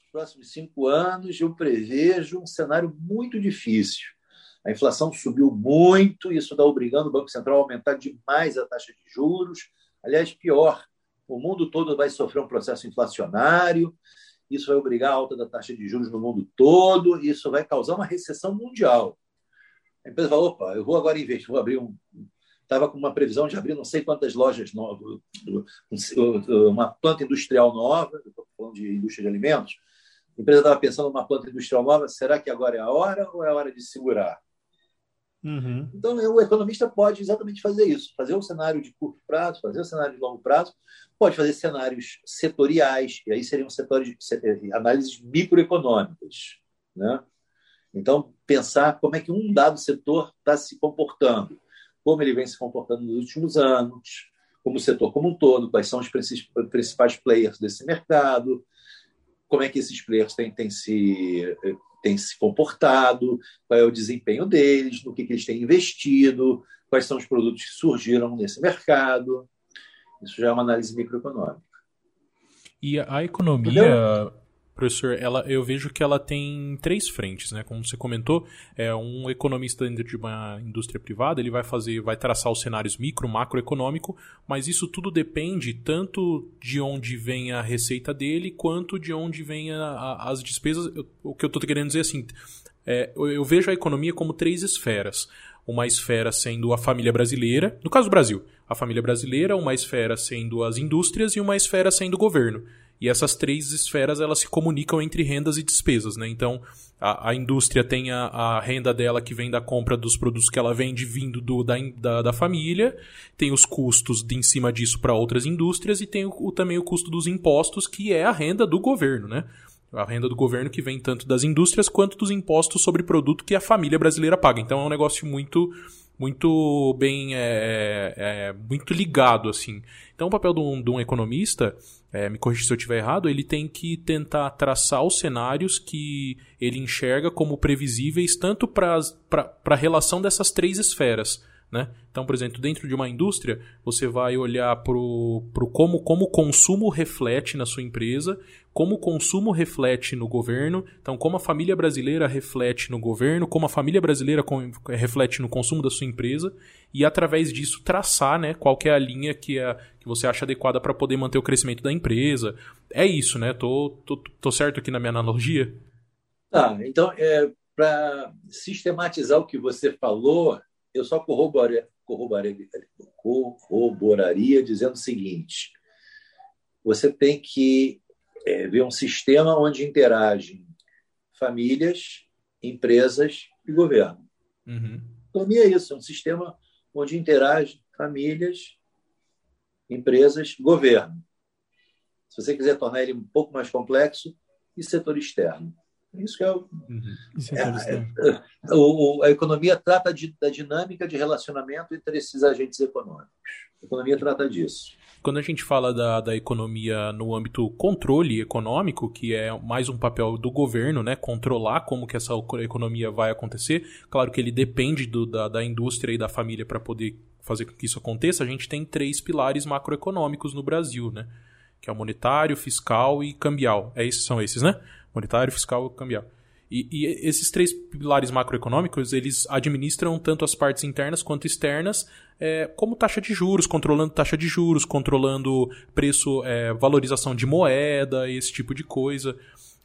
nos próximos cinco anos eu prevejo um cenário muito difícil a inflação subiu muito, isso está obrigando o Banco Central a aumentar demais a taxa de juros. Aliás, pior, o mundo todo vai sofrer um processo inflacionário, isso vai obrigar a alta da taxa de juros no mundo todo, isso vai causar uma recessão mundial. A empresa fala: opa, eu vou agora investir, vou abrir um. Estava com uma previsão de abrir não sei quantas lojas novas, uma planta industrial nova, estou falando de indústria de alimentos. A empresa estava pensando numa planta industrial nova, será que agora é a hora ou é a hora de segurar? Uhum. Então, o economista pode exatamente fazer isso: fazer um cenário de curto prazo, fazer um cenário de longo prazo, pode fazer cenários setoriais, e aí seriam setores, eh, análises microeconômicas. Né? Então, pensar como é que um dado setor está se comportando, como ele vem se comportando nos últimos anos, como o setor como um todo, quais são os principais players desse mercado, como é que esses players têm, têm se têm se comportado, qual é o desempenho deles, no que, que eles têm investido, quais são os produtos que surgiram nesse mercado. Isso já é uma análise microeconômica. E a economia, Entendeu? Professor, ela, eu vejo que ela tem três frentes, né? Como você comentou, é um economista dentro de uma indústria privada, ele vai fazer, vai traçar os cenários micro, macroeconômico, mas isso tudo depende tanto de onde vem a receita dele, quanto de onde vem a, a, as despesas. O que eu estou querendo dizer é assim, é, eu, eu vejo a economia como três esferas. Uma esfera sendo a família brasileira, no caso do Brasil, a família brasileira, uma esfera sendo as indústrias e uma esfera sendo o governo. E essas três esferas elas se comunicam entre rendas e despesas, né? Então, a, a indústria tem a, a, renda dela que vem da compra dos produtos que ela vende vindo do, da, da, da família, tem os custos de, em cima disso para outras indústrias e tem o, o, também o custo dos impostos, que é a renda do governo, né? A renda do governo que vem tanto das indústrias quanto dos impostos sobre produto que a família brasileira paga. Então é um negócio muito muito bem é, é, muito ligado assim. Então o papel de um, de um economista é, me corrija se eu estiver errado, ele tem que tentar traçar os cenários que ele enxerga como previsíveis tanto para a relação dessas três esferas. Né? Então, por exemplo, dentro de uma indústria, você vai olhar para como, como o consumo reflete na sua empresa, como o consumo reflete no governo, então como a família brasileira reflete no governo, como a família brasileira reflete no consumo da sua empresa, e através disso traçar né, qual é a linha que, é, que você acha adequada para poder manter o crescimento da empresa. É isso, né? Tô, tô, tô certo aqui na minha analogia? Tá, então, é, para sistematizar o que você falou, eu só corroboraria, corroboraria, corroboraria dizendo o seguinte: você tem que é, ver um sistema onde interagem famílias, empresas e governo. Uhum. É isso, é um sistema onde interage famílias, empresas, governo. Se você quiser tornar ele um pouco mais complexo, e setor externo. Isso que é o. Uhum. É, é, o, a economia trata de, da dinâmica de relacionamento entre esses agentes econômicos. A economia trata disso. Quando a gente fala da, da economia no âmbito controle econômico, que é mais um papel do governo, né, controlar como que essa economia vai acontecer, claro que ele depende do, da, da indústria e da família para poder fazer com que isso aconteça, a gente tem três pilares macroeconômicos no Brasil, né? Que é o monetário, fiscal e cambial. É isso, são esses, né? Monetário, fiscal e cambial. E, e, esses três pilares macroeconômicos, eles administram tanto as partes internas quanto externas, é, como taxa de juros, controlando taxa de juros, controlando preço, é, valorização de moeda, esse tipo de coisa.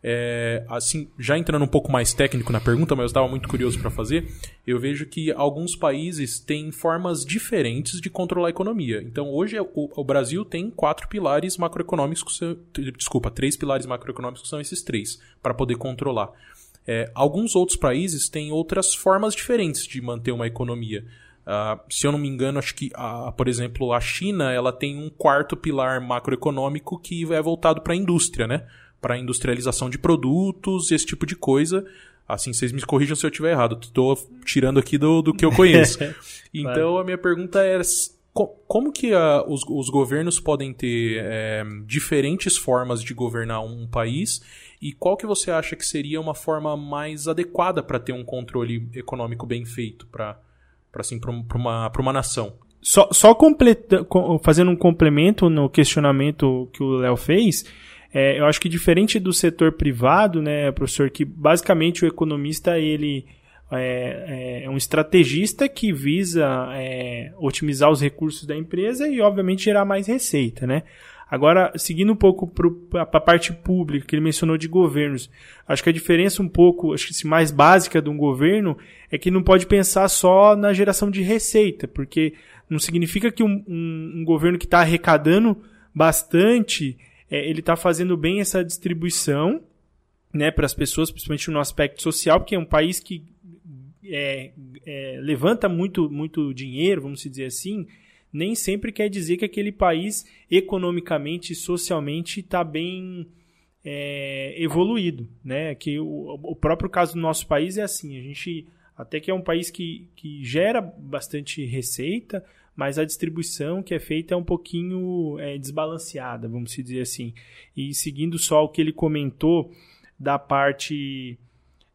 É, assim, já entrando um pouco mais técnico na pergunta, mas eu estava muito curioso para fazer, eu vejo que alguns países têm formas diferentes de controlar a economia. Então, hoje o, o Brasil tem quatro pilares macroeconômicos, desculpa, três pilares macroeconômicos são esses três, para poder controlar. É, alguns outros países têm outras formas diferentes de manter uma economia. Uh, se eu não me engano, acho que, uh, por exemplo, a China ela tem um quarto pilar macroeconômico que é voltado para a indústria, né? Para a industrialização de produtos, esse tipo de coisa. Assim, vocês me corrijam se eu estiver errado. Estou tirando aqui do, do que eu conheço. então, a minha pergunta é como que uh, os, os, governos podem ter é, diferentes formas de governar um país e qual que você acha que seria uma forma mais adequada para ter um controle econômico bem feito para assim, uma, uma nação? Só, só completa, fazendo um complemento no questionamento que o Léo fez, é, eu acho que diferente do setor privado, né, professor, que basicamente o economista ele é, é, é um estrategista que visa é, otimizar os recursos da empresa e, obviamente, gerar mais receita, né? Agora, seguindo um pouco para a parte pública, que ele mencionou de governos, acho que a diferença um pouco, acho que mais básica de um governo é que não pode pensar só na geração de receita, porque não significa que um, um, um governo que está arrecadando bastante, é, ele está fazendo bem essa distribuição né, para as pessoas, principalmente no aspecto social, porque é um país que é, é, levanta muito, muito dinheiro, vamos dizer assim, nem sempre quer dizer que aquele país economicamente e socialmente está bem é, evoluído, né? Que o, o, próprio caso do nosso país é assim, a gente até que é um país que, que gera bastante receita, mas a distribuição que é feita é um pouquinho é, desbalanceada, vamos dizer assim. E seguindo só o que ele comentou da parte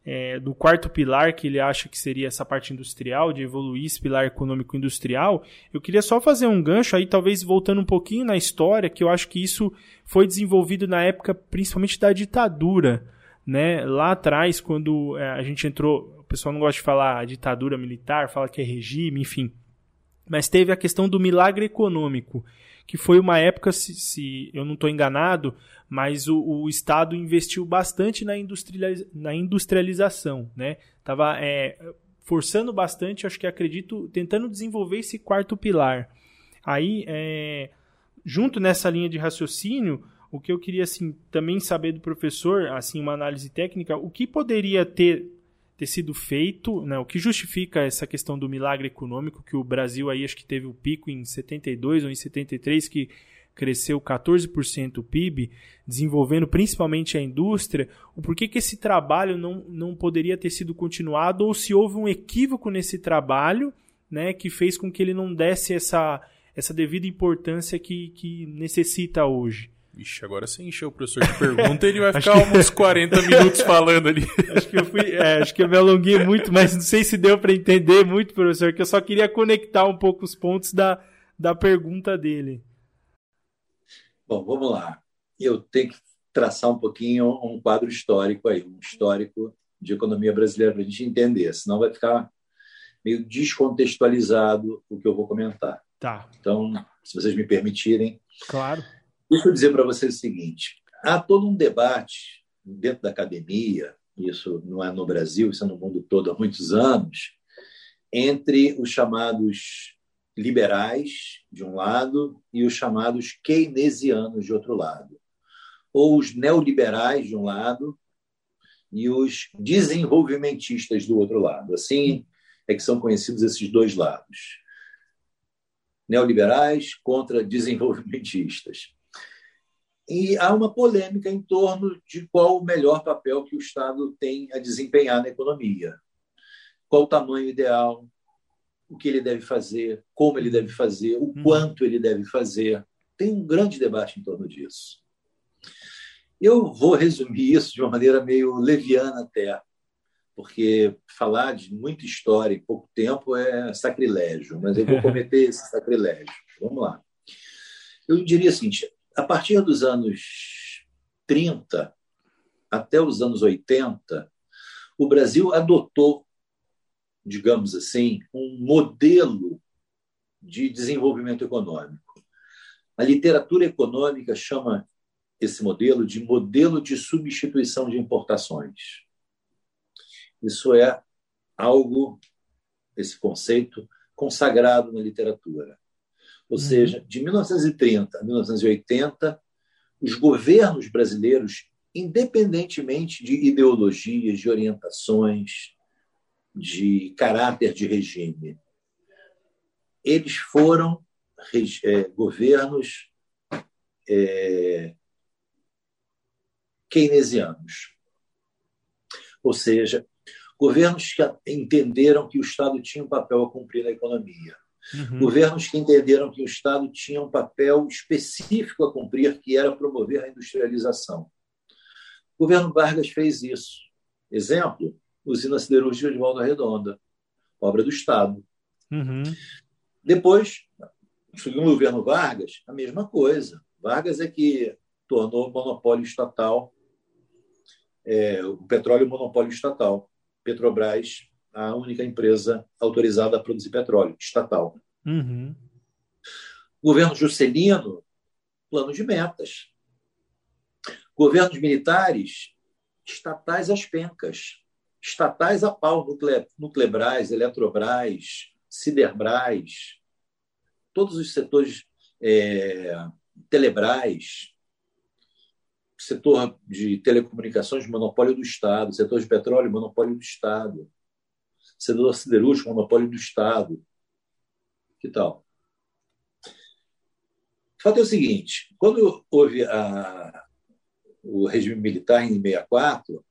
é, do quarto pilar, que ele acha que seria essa parte industrial, de evoluir esse pilar econômico industrial, eu queria só fazer um gancho aí, talvez voltando um pouquinho na história, que eu acho que isso foi desenvolvido na época principalmente da ditadura. Né? Lá atrás, quando é, a gente entrou, o pessoal não gosta de falar ditadura militar, fala que é regime, enfim. Mas teve a questão do milagre econômico, que foi uma época, se, se eu não estou enganado, mas o, o, Estado investiu bastante na, industrializa na industrialização, né? Tava é, forçando bastante, acho que acredito, tentando desenvolver esse quarto pilar. Aí, é, junto nessa linha de raciocínio, o que eu queria assim também saber do professor, assim, uma análise técnica, o que poderia ter ter sido feito, né, o que justifica essa questão do milagre econômico que o Brasil aí acho que teve o pico em 72 ou em 73 que cresceu 14% o PIB, desenvolvendo principalmente a indústria, o porquê que esse trabalho não, não poderia ter sido continuado ou se houve um equívoco nesse trabalho né, que fez com que ele não desse essa, essa devida importância que, que necessita hoje. Ixi, agora você encheu o professor de pergunta ele vai ficar que... uns 40 minutos falando ali. acho que eu fui, é, acho que eu me alonguei muito, mas não sei se deu para entender muito, professor, que eu só queria conectar um pouco os pontos da, da pergunta dele. Bom, vamos lá. Eu tenho que traçar um pouquinho um quadro histórico aí, um histórico de economia brasileira para a gente entender, senão vai ficar meio descontextualizado o que eu vou comentar. Tá. Então, se vocês me permitirem. Claro. Deixa eu dizer para vocês o seguinte: há todo um debate dentro da academia, isso não é no Brasil, isso é no mundo todo há muitos anos, entre os chamados liberais, de um lado, e os chamados keynesianos, de outro lado. Ou os neoliberais, de um lado, e os desenvolvimentistas do outro lado. Assim é que são conhecidos esses dois lados. Neoliberais contra desenvolvimentistas. E há uma polêmica em torno de qual o melhor papel que o Estado tem a desempenhar na economia. Qual o tamanho ideal, o que ele deve fazer, como ele deve fazer, o uhum. quanto ele deve fazer. Tem um grande debate em torno disso. Eu vou resumir isso de uma maneira meio leviana até, porque falar de muita história em pouco tempo é sacrilégio, mas eu vou cometer esse sacrilégio. Vamos lá. Eu diria o seguinte: a partir dos anos 30 até os anos 80, o Brasil adotou, digamos assim, um modelo de desenvolvimento econômico. A literatura econômica chama esse modelo de modelo de substituição de importações. Isso é algo, esse conceito, consagrado na literatura. Ou uhum. seja, de 1930 a 1980, os governos brasileiros, independentemente de ideologias, de orientações, de caráter de regime, eles foram é, governos é, keynesianos. Ou seja, governos que entenderam que o Estado tinha um papel a cumprir na economia Uhum. Governos que entenderam que o Estado tinha um papel específico a cumprir, que era promover a industrialização. O governo Vargas fez isso. Exemplo, usina siderúrgica de Volta Redonda, obra do Estado. Uhum. Depois, no governo Vargas, a mesma coisa. Vargas é que tornou o monopólio estatal, é, o petróleo monopólio estatal. Petrobras a única empresa autorizada a produzir petróleo, estatal. Uhum. Governo Juscelino, plano de metas. Governos militares, estatais às pencas. Estatais a pau, Nucle, Nuclebras, Eletrobras, Siderbras, todos os setores, é, Telebras, setor de telecomunicações, monopólio do Estado, setor de petróleo, monopólio do Estado setor siderúrgico, monopólio do Estado. Que tal? O fato é o seguinte: quando houve a, o regime militar em 64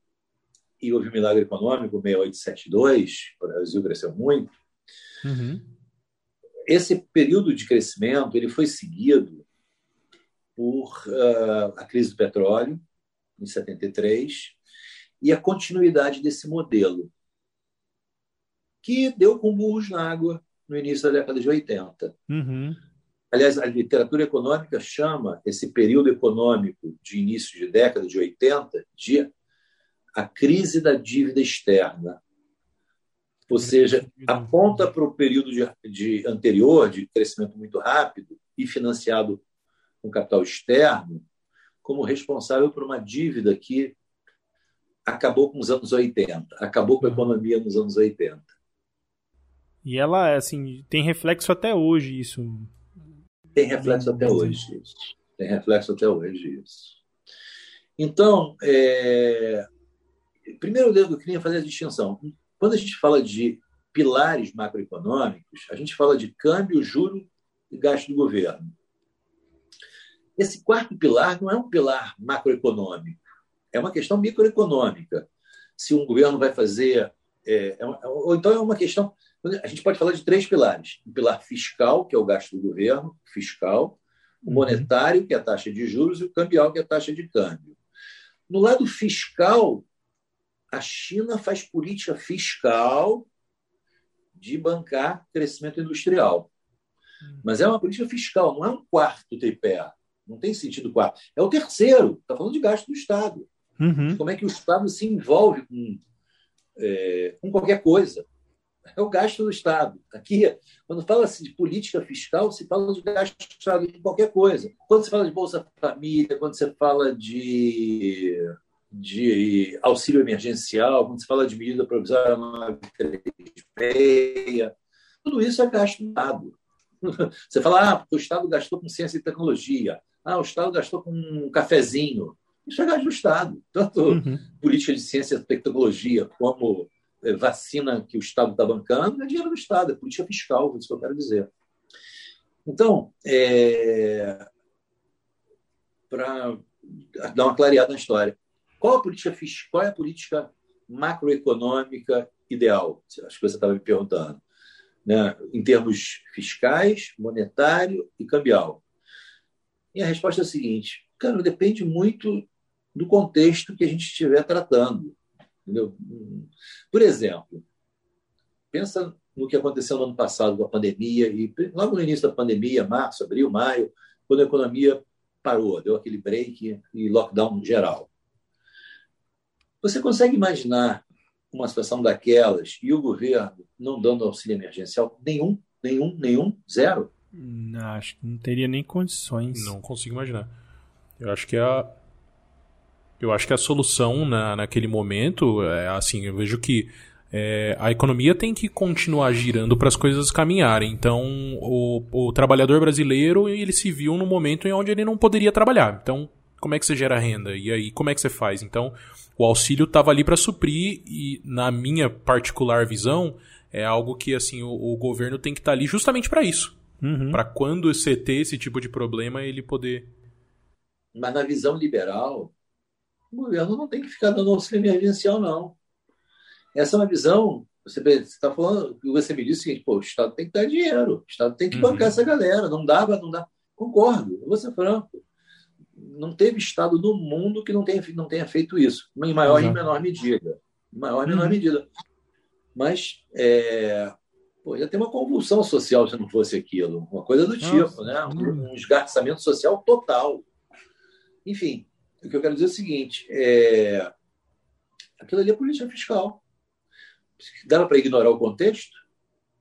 e houve o milagre econômico 6872, o Brasil cresceu muito. Uhum. Esse período de crescimento ele foi seguido por uh, a crise do petróleo em 73 e a continuidade desse modelo que deu com burros na água no início da década de 80. Uhum. Aliás, a literatura econômica chama esse período econômico de início de década de 80 de a crise da dívida externa. Ou seja, aponta para o período de, de anterior, de crescimento muito rápido e financiado com capital externo, como responsável por uma dívida que acabou com os anos 80, acabou com a uhum. economia nos anos 80. E ela, assim, tem reflexo até hoje isso. Tem reflexo até hoje isso. Tem reflexo até hoje isso. Então, é... primeiro eu queria fazer a distinção. Quando a gente fala de pilares macroeconômicos, a gente fala de câmbio, juro e gasto do governo. Esse quarto pilar não é um pilar macroeconômico, é uma questão microeconômica. Se um governo vai fazer. É, é, ou então é uma questão a gente pode falar de três pilares: o pilar fiscal, que é o gasto do governo, fiscal, o uhum. monetário, que é a taxa de juros, e o cambial, que é a taxa de câmbio. No lado fiscal, a China faz política fiscal de bancar crescimento industrial. Uhum. Mas é uma política fiscal, não é um quarto tripé. Não tem sentido quarto. É o terceiro. Está falando de gasto do Estado. Uhum. Como é que o Estado se envolve com, é, com qualquer coisa é o gasto do Estado. Aqui, quando fala-se de política fiscal, se fala de gasto do Estado em qualquer coisa. Quando se fala de Bolsa Família, quando se fala de, de auxílio emergencial, quando se fala de medida provisória 936, tudo isso é gasto do Estado. Você fala, ah, o Estado gastou com ciência e tecnologia. Ah, o Estado gastou com um cafezinho. chegar do Estado. Tanto uhum. política de ciência e tecnologia como é, vacina que o Estado está bancando é dinheiro do Estado, é política fiscal, é isso que eu quero dizer. Então, é, para dar uma clareada na história, qual a política fiscal, qual é a política macroeconômica ideal? Acho que você estava me perguntando. Né? Em termos fiscais, monetário e cambial. E a resposta é a seguinte: cara, depende muito do contexto que a gente estiver tratando. Entendeu? Por exemplo, pensa no que aconteceu no ano passado com a pandemia, e logo no início da pandemia, março, abril, maio, quando a economia parou, deu aquele break e lockdown geral. Você consegue imaginar uma situação daquelas e o governo não dando auxílio emergencial nenhum, nenhum, nenhum, zero? Não, acho que não teria nem condições. Não consigo imaginar. Eu acho que a eu acho que a solução na, naquele momento é assim, eu vejo que é, a economia tem que continuar girando para as coisas caminharem. Então, o, o, trabalhador brasileiro ele se viu num momento em onde ele não poderia trabalhar. Então, como é que você gera renda? E aí, como é que você faz? Então, o auxílio estava ali para suprir e, na minha particular visão, é algo que assim o, o governo tem que estar tá ali justamente para isso, uhum. para quando você ter esse tipo de problema ele poder. Mas na visão liberal, o governo não tem que ficar dando auxílio emergencial, não. Essa é uma visão. Você está falando, você me disse o seguinte: pô, o Estado tem que dar dinheiro, o Estado tem que uhum. bancar essa galera, não dá, não dá. Concordo, vou ser franco. Não teve Estado no mundo que não tenha, não tenha feito isso, em maior uhum. e menor medida. Em maior e menor uhum. medida. Mas é, pô, ia ter uma convulsão social se não fosse aquilo, uma coisa do Nossa. tipo, né? um, um esgarçamento social total. Enfim, o que eu quero dizer é o seguinte: é... aquilo ali é política fiscal. Dava para ignorar o contexto?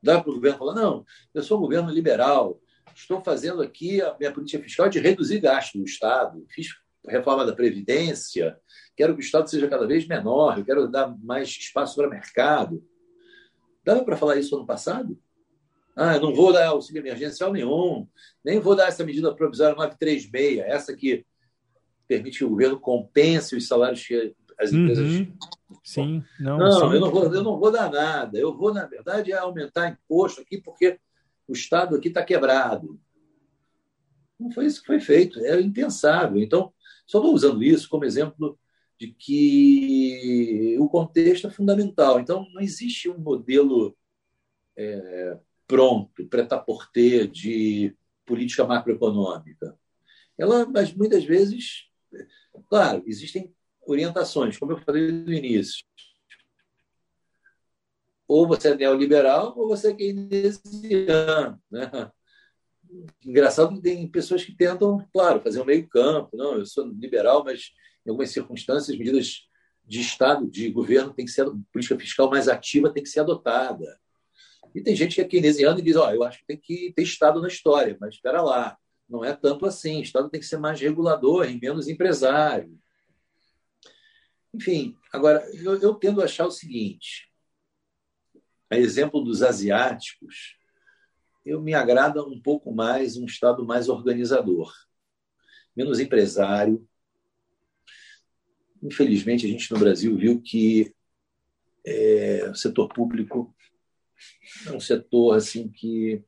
Dava para o governo falar: não, eu sou um governo liberal, estou fazendo aqui a minha política fiscal de reduzir gastos do Estado, fiz reforma da Previdência, quero que o Estado seja cada vez menor, eu quero dar mais espaço para o mercado. Dava para falar isso ano passado? Ah, não vou dar auxílio emergencial nenhum, nem vou dar essa medida provisória 936, essa que permite que o governo compense os salários que as empresas. Uhum. Sim, não. Não, sim. Eu, não vou, eu não vou dar nada. Eu vou, na verdade, aumentar imposto aqui porque o Estado aqui está quebrado. Não foi isso que foi feito, é impensável. Então, só estou usando isso como exemplo de que o contexto é fundamental. Então, não existe um modelo é, pronto, preta-porter de política macroeconômica. Ela, mas muitas vezes, claro, existem orientações, como eu falei no início. Ou você é neoliberal ou você é keynesiano. Né? Engraçado que tem pessoas que tentam, claro, fazer um meio campo. Não, eu sou liberal, mas em algumas circunstâncias, medidas de Estado, de governo, tem que ser, política fiscal mais ativa tem que ser adotada. E tem gente que é keynesiano e diz, ó, oh, eu acho que tem que ter Estado na história, mas espera lá, não é tanto assim. O Estado tem que ser mais regulador e menos empresário. Enfim, agora, eu, eu tendo a achar o seguinte: a exemplo dos asiáticos, eu me agrada um pouco mais um Estado mais organizador, menos empresário. Infelizmente, a gente no Brasil viu que é, o setor público é um setor assim que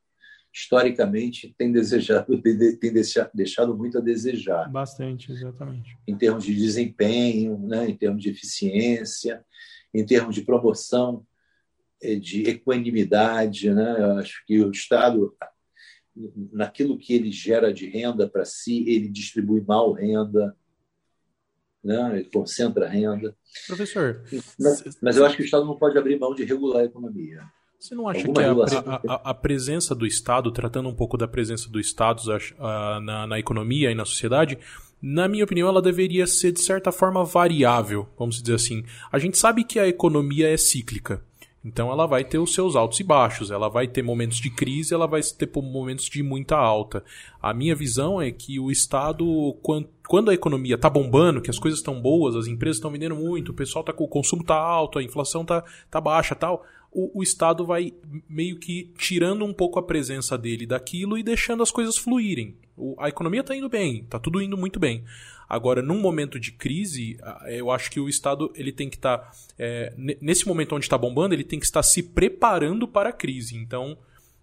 historicamente tem desejado tem deixado muito a desejar. Bastante exatamente. Em termos de desempenho né em termos de eficiência em termos de promoção eh, de equanimidade né eu acho que o estado naquilo que ele gera de renda para si ele distribui mal renda né? ele concentra renda. Professor mas, mas eu acho que o estado não pode abrir mão de regular a economia você não acha que a, a, a, presença do Estado, tratando um pouco da presença do Estado na, na economia e na sociedade, na minha opinião, ela deveria ser, de certa forma, variável, vamos dizer assim. A gente sabe que a economia é cíclica. Então ela vai ter os seus altos e baixos, ela vai ter momentos de crise, ela vai ter momentos de muita alta. A minha visão é que o Estado, quando a economia está bombando, que as coisas estão boas, as empresas estão vendendo muito, o pessoal tá com o consumo está alto, a inflação está tá baixa, tal, o, o Estado vai meio que tirando um pouco a presença dele daquilo e deixando as coisas fluírem. O, a economia está indo bem, está tudo indo muito bem. Agora, num momento de crise, eu acho que o Estado ele tem que estar. Tá, é, nesse momento onde está bombando, ele tem que estar se preparando para a crise. Então,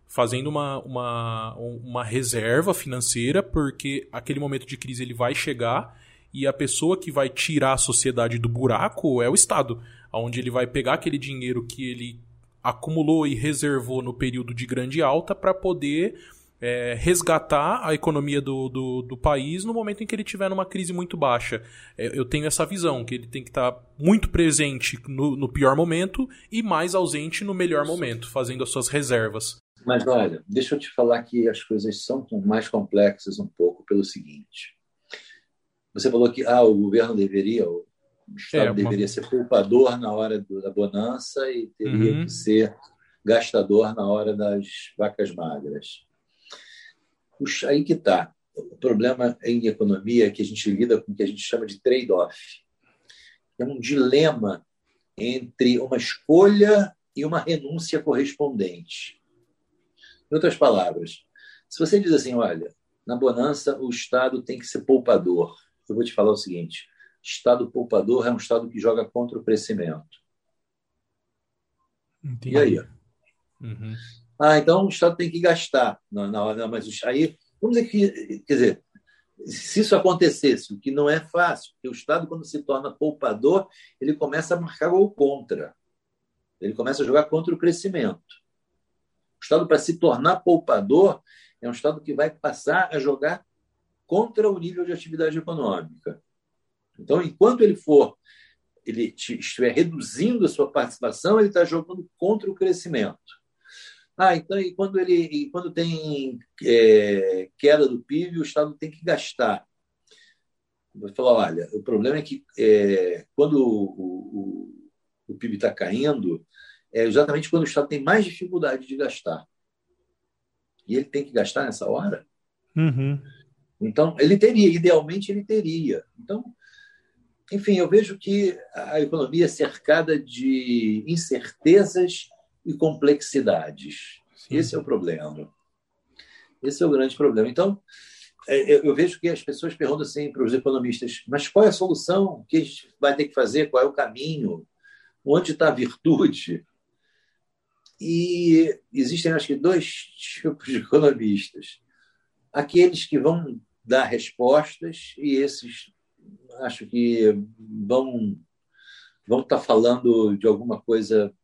fazendo uma, uma, uma reserva financeira, porque aquele momento de crise ele vai chegar e a pessoa que vai tirar a sociedade do buraco é o Estado, onde ele vai pegar aquele dinheiro que ele acumulou e reservou no período de grande alta para poder é, resgatar a economia do, do, do, país no momento em que ele estiver numa crise muito baixa. É, eu tenho essa visão, que ele tem que estar tá muito presente no, no pior momento e mais ausente no melhor momento, fazendo as suas reservas. Mas olha, deixa eu te falar que as coisas são mais complexas um pouco pelo seguinte. Você falou que ah, o governo deveria, o Estado é, deveria ser poupador na hora do, da bonança e teria uhum. que ser gastador na hora das vacas magras. Puxa, aí que está. O problema em economia é que a gente lida com o que a gente chama de trade-off. É um dilema entre uma escolha e uma renúncia correspondente. Em outras palavras, se você diz assim, olha, na bonança o Estado tem que ser poupador, eu vou te falar o seguinte: Estado poupador é um Estado que joga contra o crescimento. Entendi. E aí? Uhum. Ah, então o Estado tem que gastar. Não, não, não, mas aí, vamos dizer que, quer dizer, se isso acontecesse, o que não é fácil, porque o Estado, quando se torna poupador, ele começa a marcar gol contra. Ele começa a jogar contra o crescimento. O Estado, para se tornar poupador, é um Estado que vai passar a jogar contra o nível de atividade econômica. Então, enquanto ele for, ele estiver reduzindo a sua participação, ele está jogando contra o crescimento. Ah, então, e quando, ele, e quando tem é, queda do PIB, o Estado tem que gastar. Vou falar, olha, o problema é que é, quando o, o, o PIB está caindo, é exatamente quando o Estado tem mais dificuldade de gastar. E ele tem que gastar nessa hora? Uhum. Então, ele teria, idealmente ele teria. Então, enfim, eu vejo que a economia é cercada de incertezas e complexidades. Sim. Esse é o problema. Esse é o grande problema. Então, é, eu vejo que as pessoas perguntam assim para os economistas: mas qual é a solução? O que a gente vai ter que fazer? Qual é o caminho? Onde está a virtude? E existem, acho que, dois tipos de economistas. Aqueles que vão dar respostas e esses, acho que, vão, vão estar falando de alguma coisa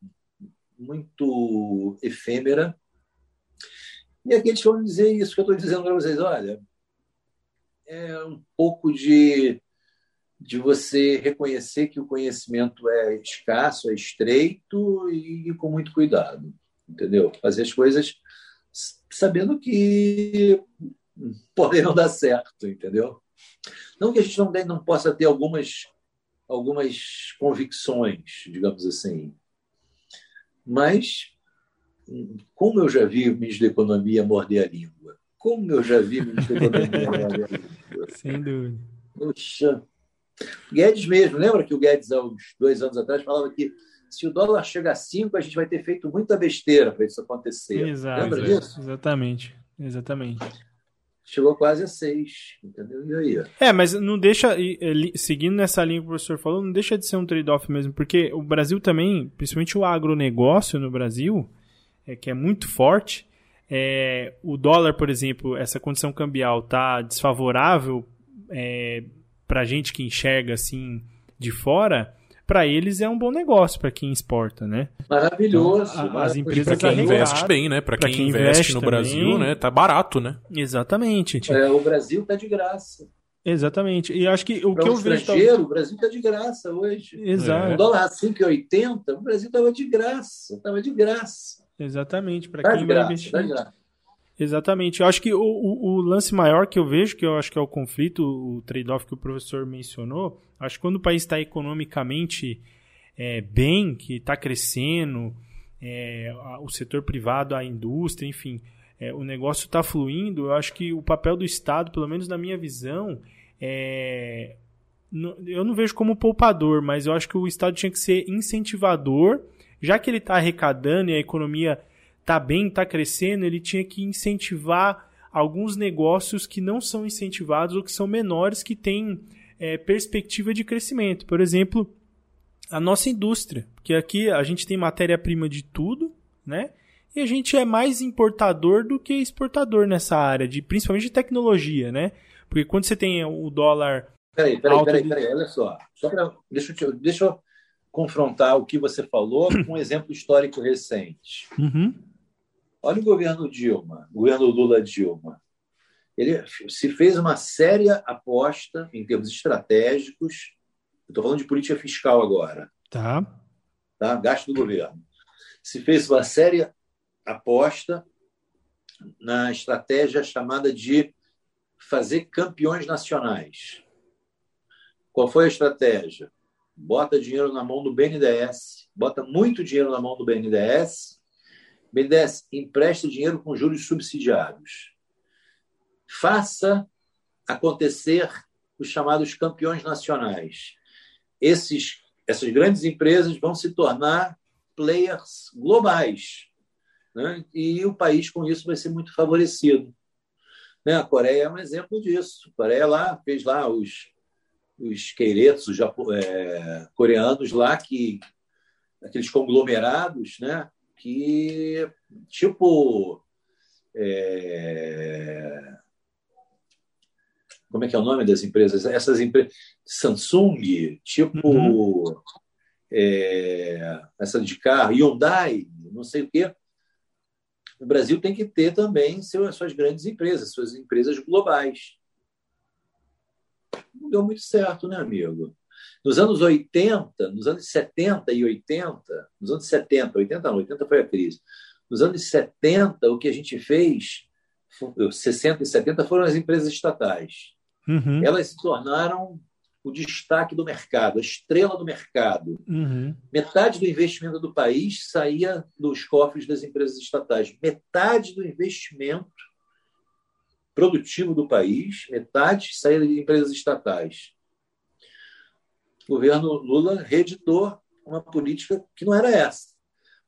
muito efêmera. E aqueles que vão dizer isso que eu estou dizendo para vocês: olha, é um pouco de de você reconhecer que o conhecimento é escasso, é estreito e, e com muito cuidado, entendeu? Fazer as coisas sabendo que podem não dar certo, entendeu? Não que a gente não, não possa ter algumas, algumas convicções, digamos assim, mas como eu já vi o ministro da Economia morder a língua, como eu já vi o ministro da Economia morder a língua. Sem dúvida. Poxa, Guedes mesmo, lembra que o Guedes, há uns dois anos atrás, falava que se o dólar chegar a 5, a gente vai ter feito muita besteira para isso acontecer. Exato, lembra disso? Exatamente, exatamente. Chegou quase a 6, entendeu? E aí? É, mas não deixa, seguindo nessa linha que o professor falou, não deixa de ser um trade-off mesmo, porque o Brasil também, principalmente o agronegócio no Brasil, é, que é muito forte, é, o dólar, por exemplo, essa condição cambial está desfavorável é, para gente que enxerga assim de fora, para eles é um bom negócio para quem exporta, né? Maravilhoso. Então, a, as empresas para quem investe bem, né? Para quem, quem, investe no também, Brasil, né? Tá barato, né? Exatamente. É, o Brasil tá de graça. Exatamente. E acho que o pra que um eu vejo. Tá... O Brasil está de graça hoje. Exato. O dólar a 5,80, o Brasil estava de graça. Estava de graça. Exatamente. Para tá quem vai investir. Exatamente. Eu acho que o, o, o, lance maior que eu vejo, que eu acho que é o conflito, o trade-off que o professor mencionou, acho que quando o país está economicamente é, bem, que está crescendo, é, o setor privado, a indústria, enfim, é, o negócio está fluindo, eu acho que o papel do Estado, pelo menos na minha visão, é, eu não vejo como poupador, mas eu acho que o Estado tinha que ser incentivador já que ele está arrecadando e a economia está bem, está crescendo, ele tinha que incentivar alguns negócios que não são incentivados ou que são menores, que têm é, perspectiva de crescimento. Por exemplo, a nossa indústria, porque aqui a gente tem matéria-prima de tudo, né? E a gente é mais importador do que exportador nessa área, de, principalmente de tecnologia, né? Porque quando você tem o dólar. Peraí, peraí, peraí, peraí, olha só. só pra, deixa, eu, deixa eu confrontar o que você falou com um exemplo histórico recente. Uhum. Olha o governo Dilma, o governo Lula-Dilma. Ele se fez uma séria aposta em termos estratégicos. Estou falando de política fiscal agora. Tá. Tá? Gasto do governo. Se fez uma séria aposta na estratégia chamada de fazer campeões nacionais. Qual foi a estratégia? Bota dinheiro na mão do BNDES, bota muito dinheiro na mão do BNDES. BNDES empresta dinheiro com juros subsidiados. Faça acontecer os chamados campeões nacionais. Esses, essas grandes empresas vão se tornar players globais né? e o país, com isso, vai ser muito favorecido. Né? A Coreia é um exemplo disso. A Coreia lá fez lá os, os queiretos, os é, coreanos lá, que aqueles conglomerados, né? Que, tipo, é... como é que é o nome das empresas? Essas empresas, Samsung, tipo, uhum. é... essa de carro, Hyundai, não sei o quê, o Brasil tem que ter também suas, suas grandes empresas, suas empresas globais. Não deu muito certo, né, amigo? Nos anos 80, nos anos 70 e 80, nos anos 70, 80 não, 80 foi a crise. Nos anos 70, o que a gente fez, 60 e 70, foram as empresas estatais. Uhum. Elas se tornaram o destaque do mercado, a estrela do mercado. Uhum. Metade do investimento do país saía dos cofres das empresas estatais. Metade do investimento produtivo do país, metade saía de empresas estatais. O governo Lula reeditou uma política que não era essa.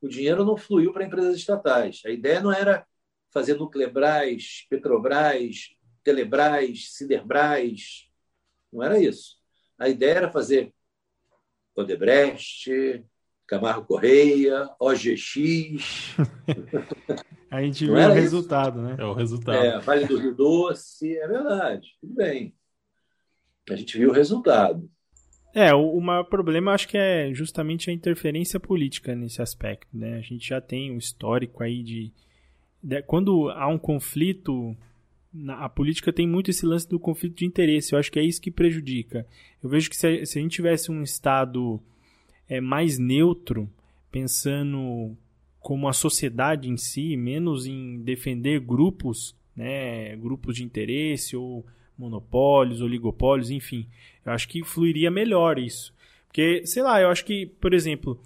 O dinheiro não fluiu para empresas estatais. A ideia não era fazer Nuclebras, Petrobras, Telebras, Siderbras. Não era isso. A ideia era fazer Odebrecht, Camargo Correia, OGX. a gente viu o resultado, isso? né? É o resultado. É, Vale do Rio Doce, é verdade, tudo bem. A gente viu o resultado. É, o, o maior problema acho que é justamente a interferência política nesse aspecto, né? A gente já tem um histórico aí de, de quando há um conflito a política tem muito esse lance do conflito de interesse. Eu acho que é isso que prejudica. Eu vejo que se a, se a gente tivesse um Estado é, mais neutro, pensando como a sociedade em si, menos em defender grupos, né, grupos de interesse ou monopólios, oligopólios, enfim, eu acho que fluiria melhor isso. Porque, sei lá, eu acho que, por exemplo,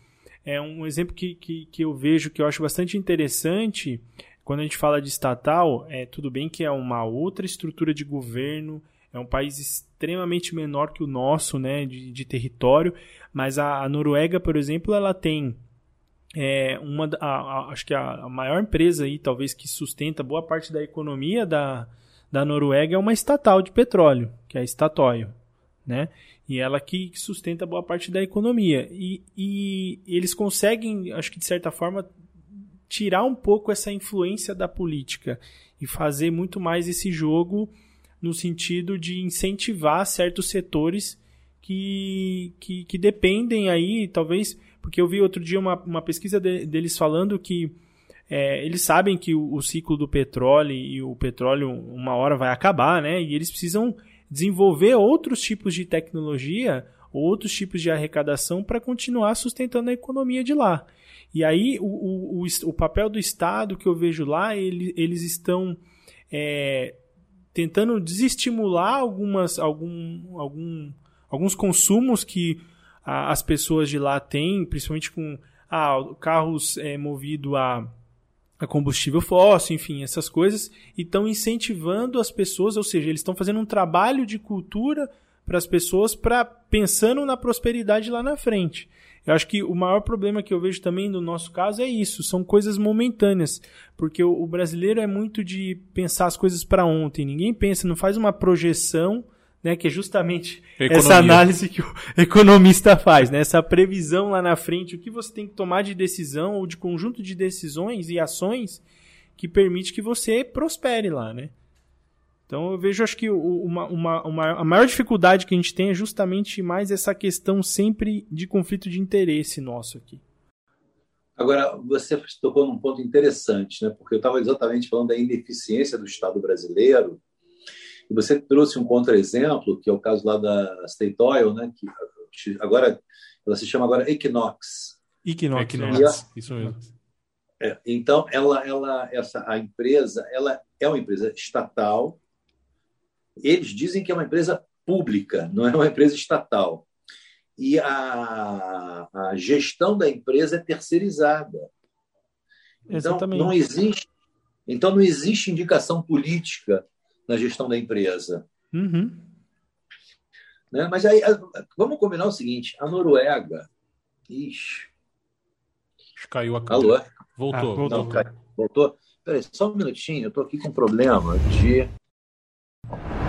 é um exemplo que, que, que eu vejo que eu acho bastante interessante quando a gente fala de estatal, é tudo bem que é uma outra estrutura de governo, é um país extremamente menor que o nosso, né, de, de território, mas a, a, Noruega, por exemplo, ela tem é, uma, a, a, acho que a, maior empresa aí, talvez que sustenta boa parte da economia da, da Noruega é uma estatal de petróleo, que é a Statoil, né? E ela que sustenta boa parte da economia. E, e eles conseguem, acho que de certa forma, tirar um pouco essa influência da política e fazer muito mais esse jogo no sentido de incentivar certos setores que, que, que dependem aí, talvez, porque eu vi outro dia uma, uma pesquisa de, deles falando que é, eles sabem que o, o, ciclo do petróleo e o petróleo uma hora vai acabar, né? E eles precisam desenvolver outros tipos de tecnologia, outros tipos de arrecadação para continuar sustentando a economia de lá. E aí o, o, o, papel do Estado que eu vejo lá, ele, eles estão é, tentando desestimular algumas, algum, algum, alguns consumos que a, as pessoas de lá têm, principalmente com ah, carros é, movidos a, a combustível fóssil, enfim, essas coisas, e estão incentivando as pessoas, ou seja, eles estão fazendo um trabalho de cultura para as pessoas para pensando na prosperidade lá na frente. Eu acho que o maior problema que eu vejo também no nosso caso é isso, são coisas momentâneas, porque o, o brasileiro é muito de pensar as coisas para ontem, ninguém pensa, não faz uma projeção, né, que é justamente Economia. essa análise que o economista faz, né, essa previsão lá na frente, o que você tem que tomar de decisão ou de conjunto de decisões e ações que permite que você prospere lá, né? Então eu vejo, acho que uma, uma, uma, a maior dificuldade que a gente tem é justamente mais essa questão sempre de conflito de interesse nosso aqui. Agora, você tocou num ponto interessante, né? porque eu estava exatamente falando da ineficiência do Estado brasileiro, e você trouxe um contra-exemplo, que é o caso lá da State Oil, né? que agora ela se chama agora Equinox. Equinox, Equinox. isso mesmo. É, então, ela, ela, essa, a empresa, ela é uma empresa estatal, eles dizem que é uma empresa pública, não é uma empresa estatal. E a, a gestão da empresa é terceirizada. Então, Exatamente. não existe, então, não existe indicação política na gestão da empresa. Uhum. Né? Mas aí, vamos combinar o seguinte: a Noruega. Ixi. Caiu a câmera. Alô? Voltou. Ah, voltou. Não, caiu. voltou? Peraí, só um minutinho, eu estou aqui com um problema de.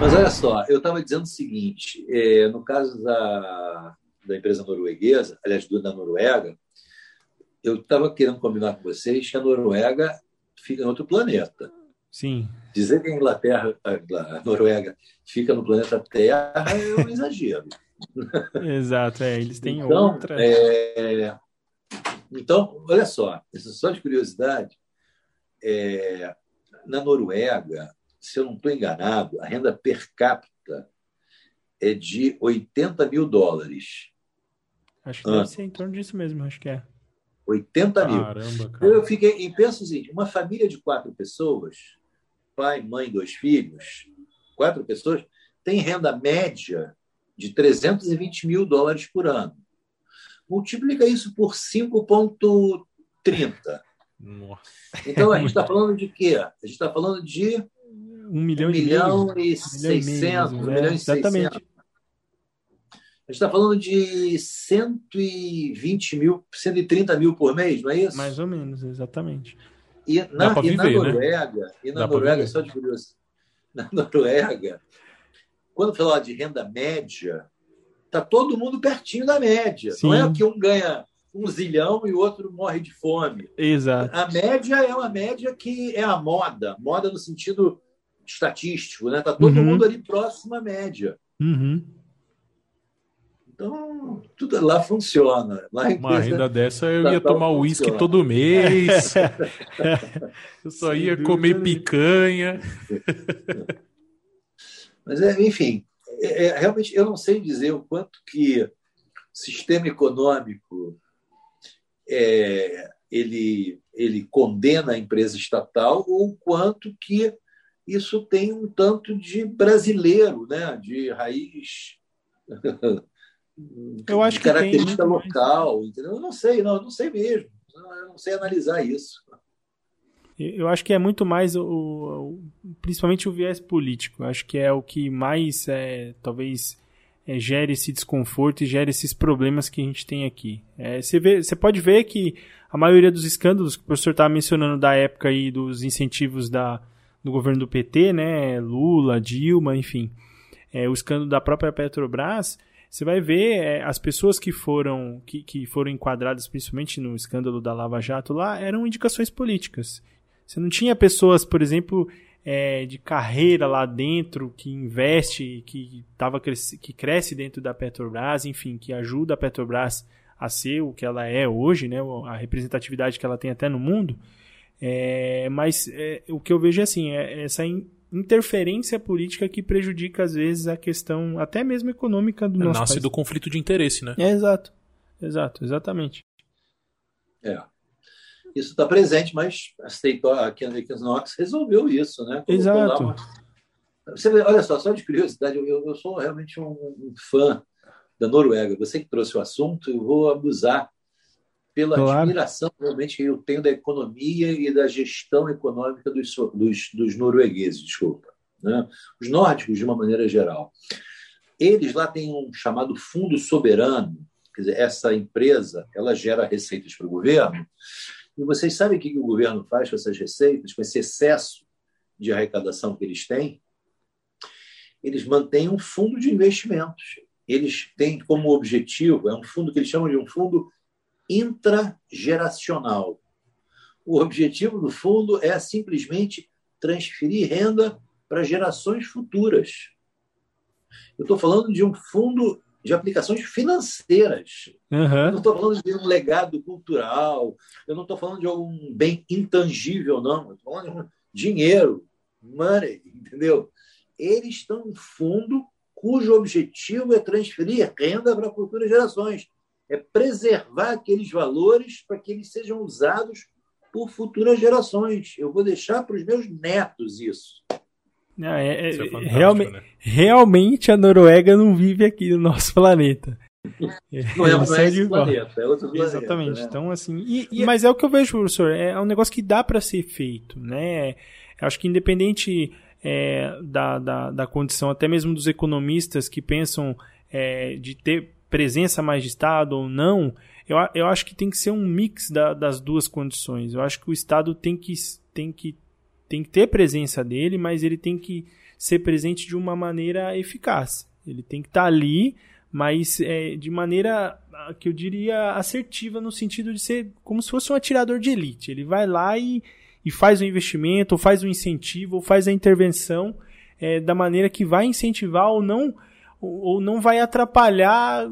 Mas olha só, eu estava dizendo o seguinte: é, no caso da, da empresa norueguesa, aliás, da Noruega, eu estava querendo combinar com vocês que a Noruega fica em outro planeta. Sim. Dizer que a Inglaterra, a Noruega, fica no planeta Terra é um exagero. Exato, é, eles têm então, outra. É... Então, olha só, só de curiosidade, é... na Noruega, se eu não estou enganado, a renda per capita é de 80 mil dólares. Acho que deve ser em torno disso mesmo, acho que é. 80 mil. Caramba, cara. Eu fiquei e penso assim, uma família de quatro pessoas, pai, mãe, dois filhos, quatro pessoas, tem renda média de 320 mil dólares por ano. Multiplica isso por 5,30. Então, a gente está falando de quê? A gente está falando de um milhão, um milhão e seiscentos. Um milhão e exatamente. A gente está falando de 120 mil, 130 mil por mês, não é isso? Mais ou menos, exatamente. E na, e viver, na né? Noruega, né? e na Dá Noruega, só de curioso, na Noruega, quando falar de renda média, está todo mundo pertinho da média. Sim. Não é que um ganha um zilhão e o outro morre de fome. Exato. A média é uma média que é a moda, moda no sentido estatístico, né? Está todo uhum. mundo ali próximo à média. Uhum. Então, tudo lá funciona. Lá Uma renda dessa eu ia tomar uísque todo mês. eu só Sem ia dúvida. comer picanha. Mas, é, enfim, é, é, realmente eu não sei dizer o quanto que o sistema econômico é, ele, ele condena a empresa estatal ou o quanto que isso tem um tanto de brasileiro, né? de raiz. Eu acho de característica local, entendeu? Eu não sei, não, eu não sei mesmo. Eu não sei analisar isso. Eu acho que é muito mais o, o principalmente o viés político. Eu acho que é o que mais é, talvez é, gere esse desconforto e gere esses problemas que a gente tem aqui. É, você, vê, você pode ver que a maioria dos escândalos que o professor estava mencionando da época aí dos incentivos da, do governo do PT, né, Lula, Dilma, enfim, é, o escândalo da própria Petrobras, você vai ver é, as pessoas que foram que, que foram enquadradas principalmente no escândalo da Lava Jato lá eram indicações políticas. Você não tinha pessoas, por exemplo, é, de carreira lá dentro que investe, que tava que cresce dentro da Petrobras, enfim, que ajuda a Petrobras a ser o que ela é hoje, né, a representatividade que ela tem até no mundo. É, mas é, o que eu vejo é assim, é essa interferência política que prejudica às vezes a questão até mesmo econômica do nosso Nasce país. do conflito de interesse, né? É, exato. Exato, exatamente. É. Isso está presente, mas a a Knox resolveu isso, né? Colocou exato. Uma... Você vê, olha só, só de curiosidade, eu, eu sou realmente um, um fã da Noruega. Você que trouxe o assunto, eu vou abusar pela claro. admiração realmente que eu tenho da economia e da gestão econômica dos, dos, dos noruegueses, desculpa. Né? Os nórdicos, de uma maneira geral. Eles lá têm um chamado Fundo Soberano, Quer dizer, essa empresa ela gera receitas para o governo. E vocês sabem o que o governo faz com essas receitas, com esse excesso de arrecadação que eles têm? Eles mantêm um fundo de investimentos. Eles têm como objetivo, é um fundo que eles chamam de um fundo intrageracional. O objetivo do fundo é simplesmente transferir renda para gerações futuras. Eu estou falando de um fundo de aplicações financeiras. Uhum. Eu não estou falando de um legado cultural, eu não estou falando de um bem intangível, não. Estou falando de dinheiro, money, entendeu? Eles estão em fundo cujo objetivo é transferir renda para futuras gerações, é preservar aqueles valores para que eles sejam usados por futuras gerações. Eu vou deixar para os meus netos isso. Não, é, é, é realmente, né? realmente a Noruega não vive aqui no nosso planeta. Não é, não é esse planeta, é outro planeta. Exatamente. Né? Então, assim. E, e, mas é o que eu vejo, professor. É um negócio que dá para ser feito, né? Eu acho que independente é, da, da, da, condição, até mesmo dos economistas que pensam é, de ter presença mais de Estado ou não, eu, eu acho que tem que ser um mix da, das duas condições. Eu acho que o Estado tem que, tem que tem que ter presença dele, mas ele tem que ser presente de uma maneira eficaz. Ele tem que estar tá ali, mas é, de maneira que eu diria assertiva, no sentido de ser como se fosse um atirador de elite. Ele vai lá e, e faz o investimento, ou faz o incentivo, ou faz a intervenção é, da maneira que vai incentivar ou não ou não vai atrapalhar,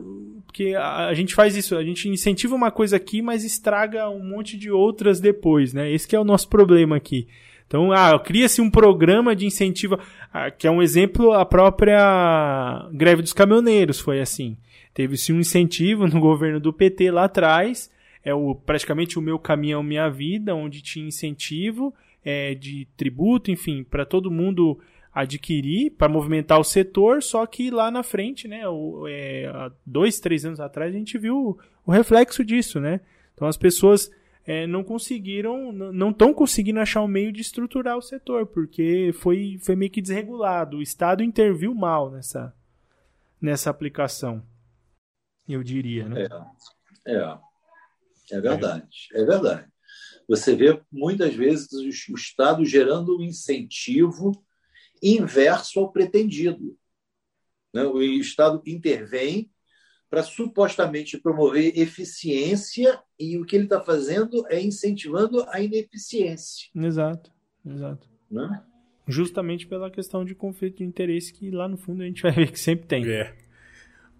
porque a, gente faz isso, a gente incentiva uma coisa aqui, mas estraga um monte de outras depois, né? Esse é o nosso problema aqui. Então, ah, cria-se um programa de incentivo, ah, que é um exemplo, a própria greve dos caminhoneiros foi assim. Teve-se um incentivo no governo do PT lá atrás, é o, praticamente o meu caminhão, minha vida, onde tinha incentivo é, de tributo, enfim, para todo mundo adquirir, para movimentar o setor, só que lá na frente, né, o, é, há dois, três anos atrás, a gente viu o, reflexo disso, né? Então as pessoas é, não conseguiram, não estão conseguindo achar um meio de estruturar o setor, porque foi, foi meio que desregulado. O Estado interviu mal nessa, nessa aplicação, eu diria. Né? É, é, é verdade, é verdade. Você vê muitas vezes o Estado gerando um incentivo inverso ao pretendido. Né? O Estado intervém para supostamente promover eficiência e o que ele está fazendo é incentivando a ineficiência. Exato, exato. Né? Justamente pela questão de conflito de interesse que lá no fundo a gente vai ver que sempre tem. É.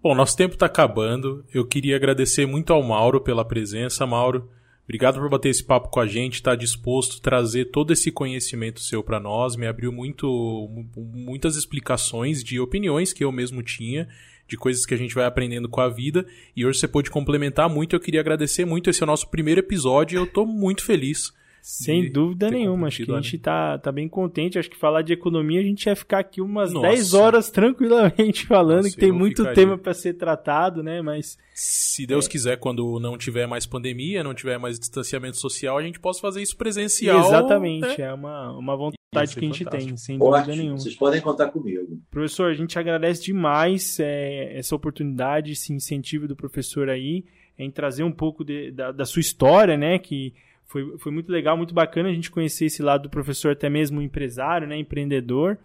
Bom, nosso tempo está acabando. Eu queria agradecer muito ao Mauro pela presença. Mauro, obrigado por bater esse papo com a gente, estar tá disposto a trazer todo esse conhecimento seu para nós. Me abriu muito, muitas explicações de opiniões que eu mesmo tinha de coisas que a gente vai aprendendo com a vida. E hoje você pôde complementar muito. Eu queria agradecer muito. Esse é o nosso primeiro episódio e eu estou muito feliz. Sem dúvida nenhuma, acho que a gente tá, tá bem contente. Acho que falar de economia a gente ia ficar aqui umas Nossa. 10 horas tranquilamente falando, Nossa, que tem muito ficaria. tema para ser tratado, né? Mas. Se Deus é. quiser, quando não tiver mais pandemia, não tiver mais distanciamento social, a gente possa fazer isso presencial. Exatamente, né? é uma, uma vontade vontade que a gente fantástico. tem, sem dúvida Ótimo. nenhuma. Vocês podem contar comigo. Professor, a gente agradece demais é, essa oportunidade, esse incentivo do professor aí, em trazer um pouco de, da, da, sua história, né? Que foi, foi muito legal, muito bacana a gente conhecer esse lado do professor, até mesmo empresário, né? Empreendedor.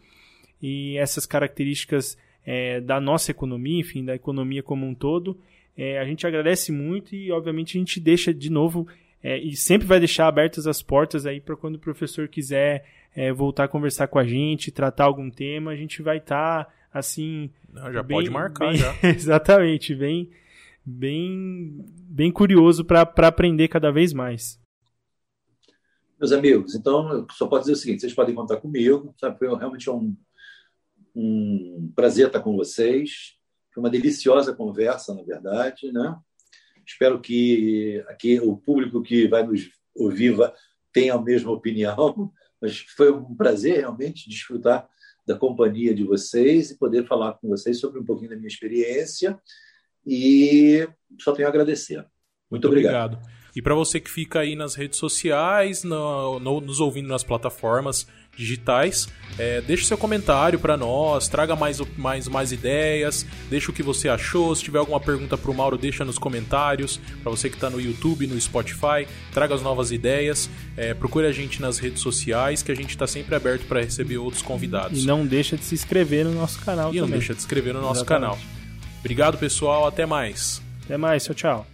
E essas características é, da nossa economia, enfim, da economia como um todo. É, a gente agradece muito e, obviamente, a gente deixa de novo é, e sempre vai deixar abertas as portas aí para quando o professor quiser é, voltar a conversar com a gente, tratar algum tema, a gente vai estar tá, assim. Não, já bem, pode marcar, bem, já. exatamente, bem, bem, bem curioso para aprender cada vez mais. Meus amigos, então eu só posso dizer o seguinte: vocês podem contar comigo, sabe? Foi realmente um, um prazer estar com vocês. Foi uma deliciosa conversa, na verdade, né? Espero que aqui o público que vai nos ouvir tenha a mesma opinião, mas foi um prazer realmente desfrutar da companhia de vocês e poder falar com vocês sobre um pouquinho da minha experiência. E só tenho a agradecer. Muito, Muito obrigado. obrigado. E para você que fica aí nas redes sociais, no, no, nos ouvindo nas plataformas, digitais. É, deixe seu comentário para nós, traga mais, mais, mais ideias, deixa o que você achou. Se tiver alguma pergunta para o Mauro, deixa nos comentários. Para você que está no YouTube, no Spotify, traga as novas ideias. É, procure a gente nas redes sociais, que a gente está sempre aberto para receber outros convidados. E não deixa de se inscrever no nosso canal e também. não deixa de se inscrever no nosso Exatamente. canal. Obrigado, pessoal. Até mais. Até mais, tchau, tchau.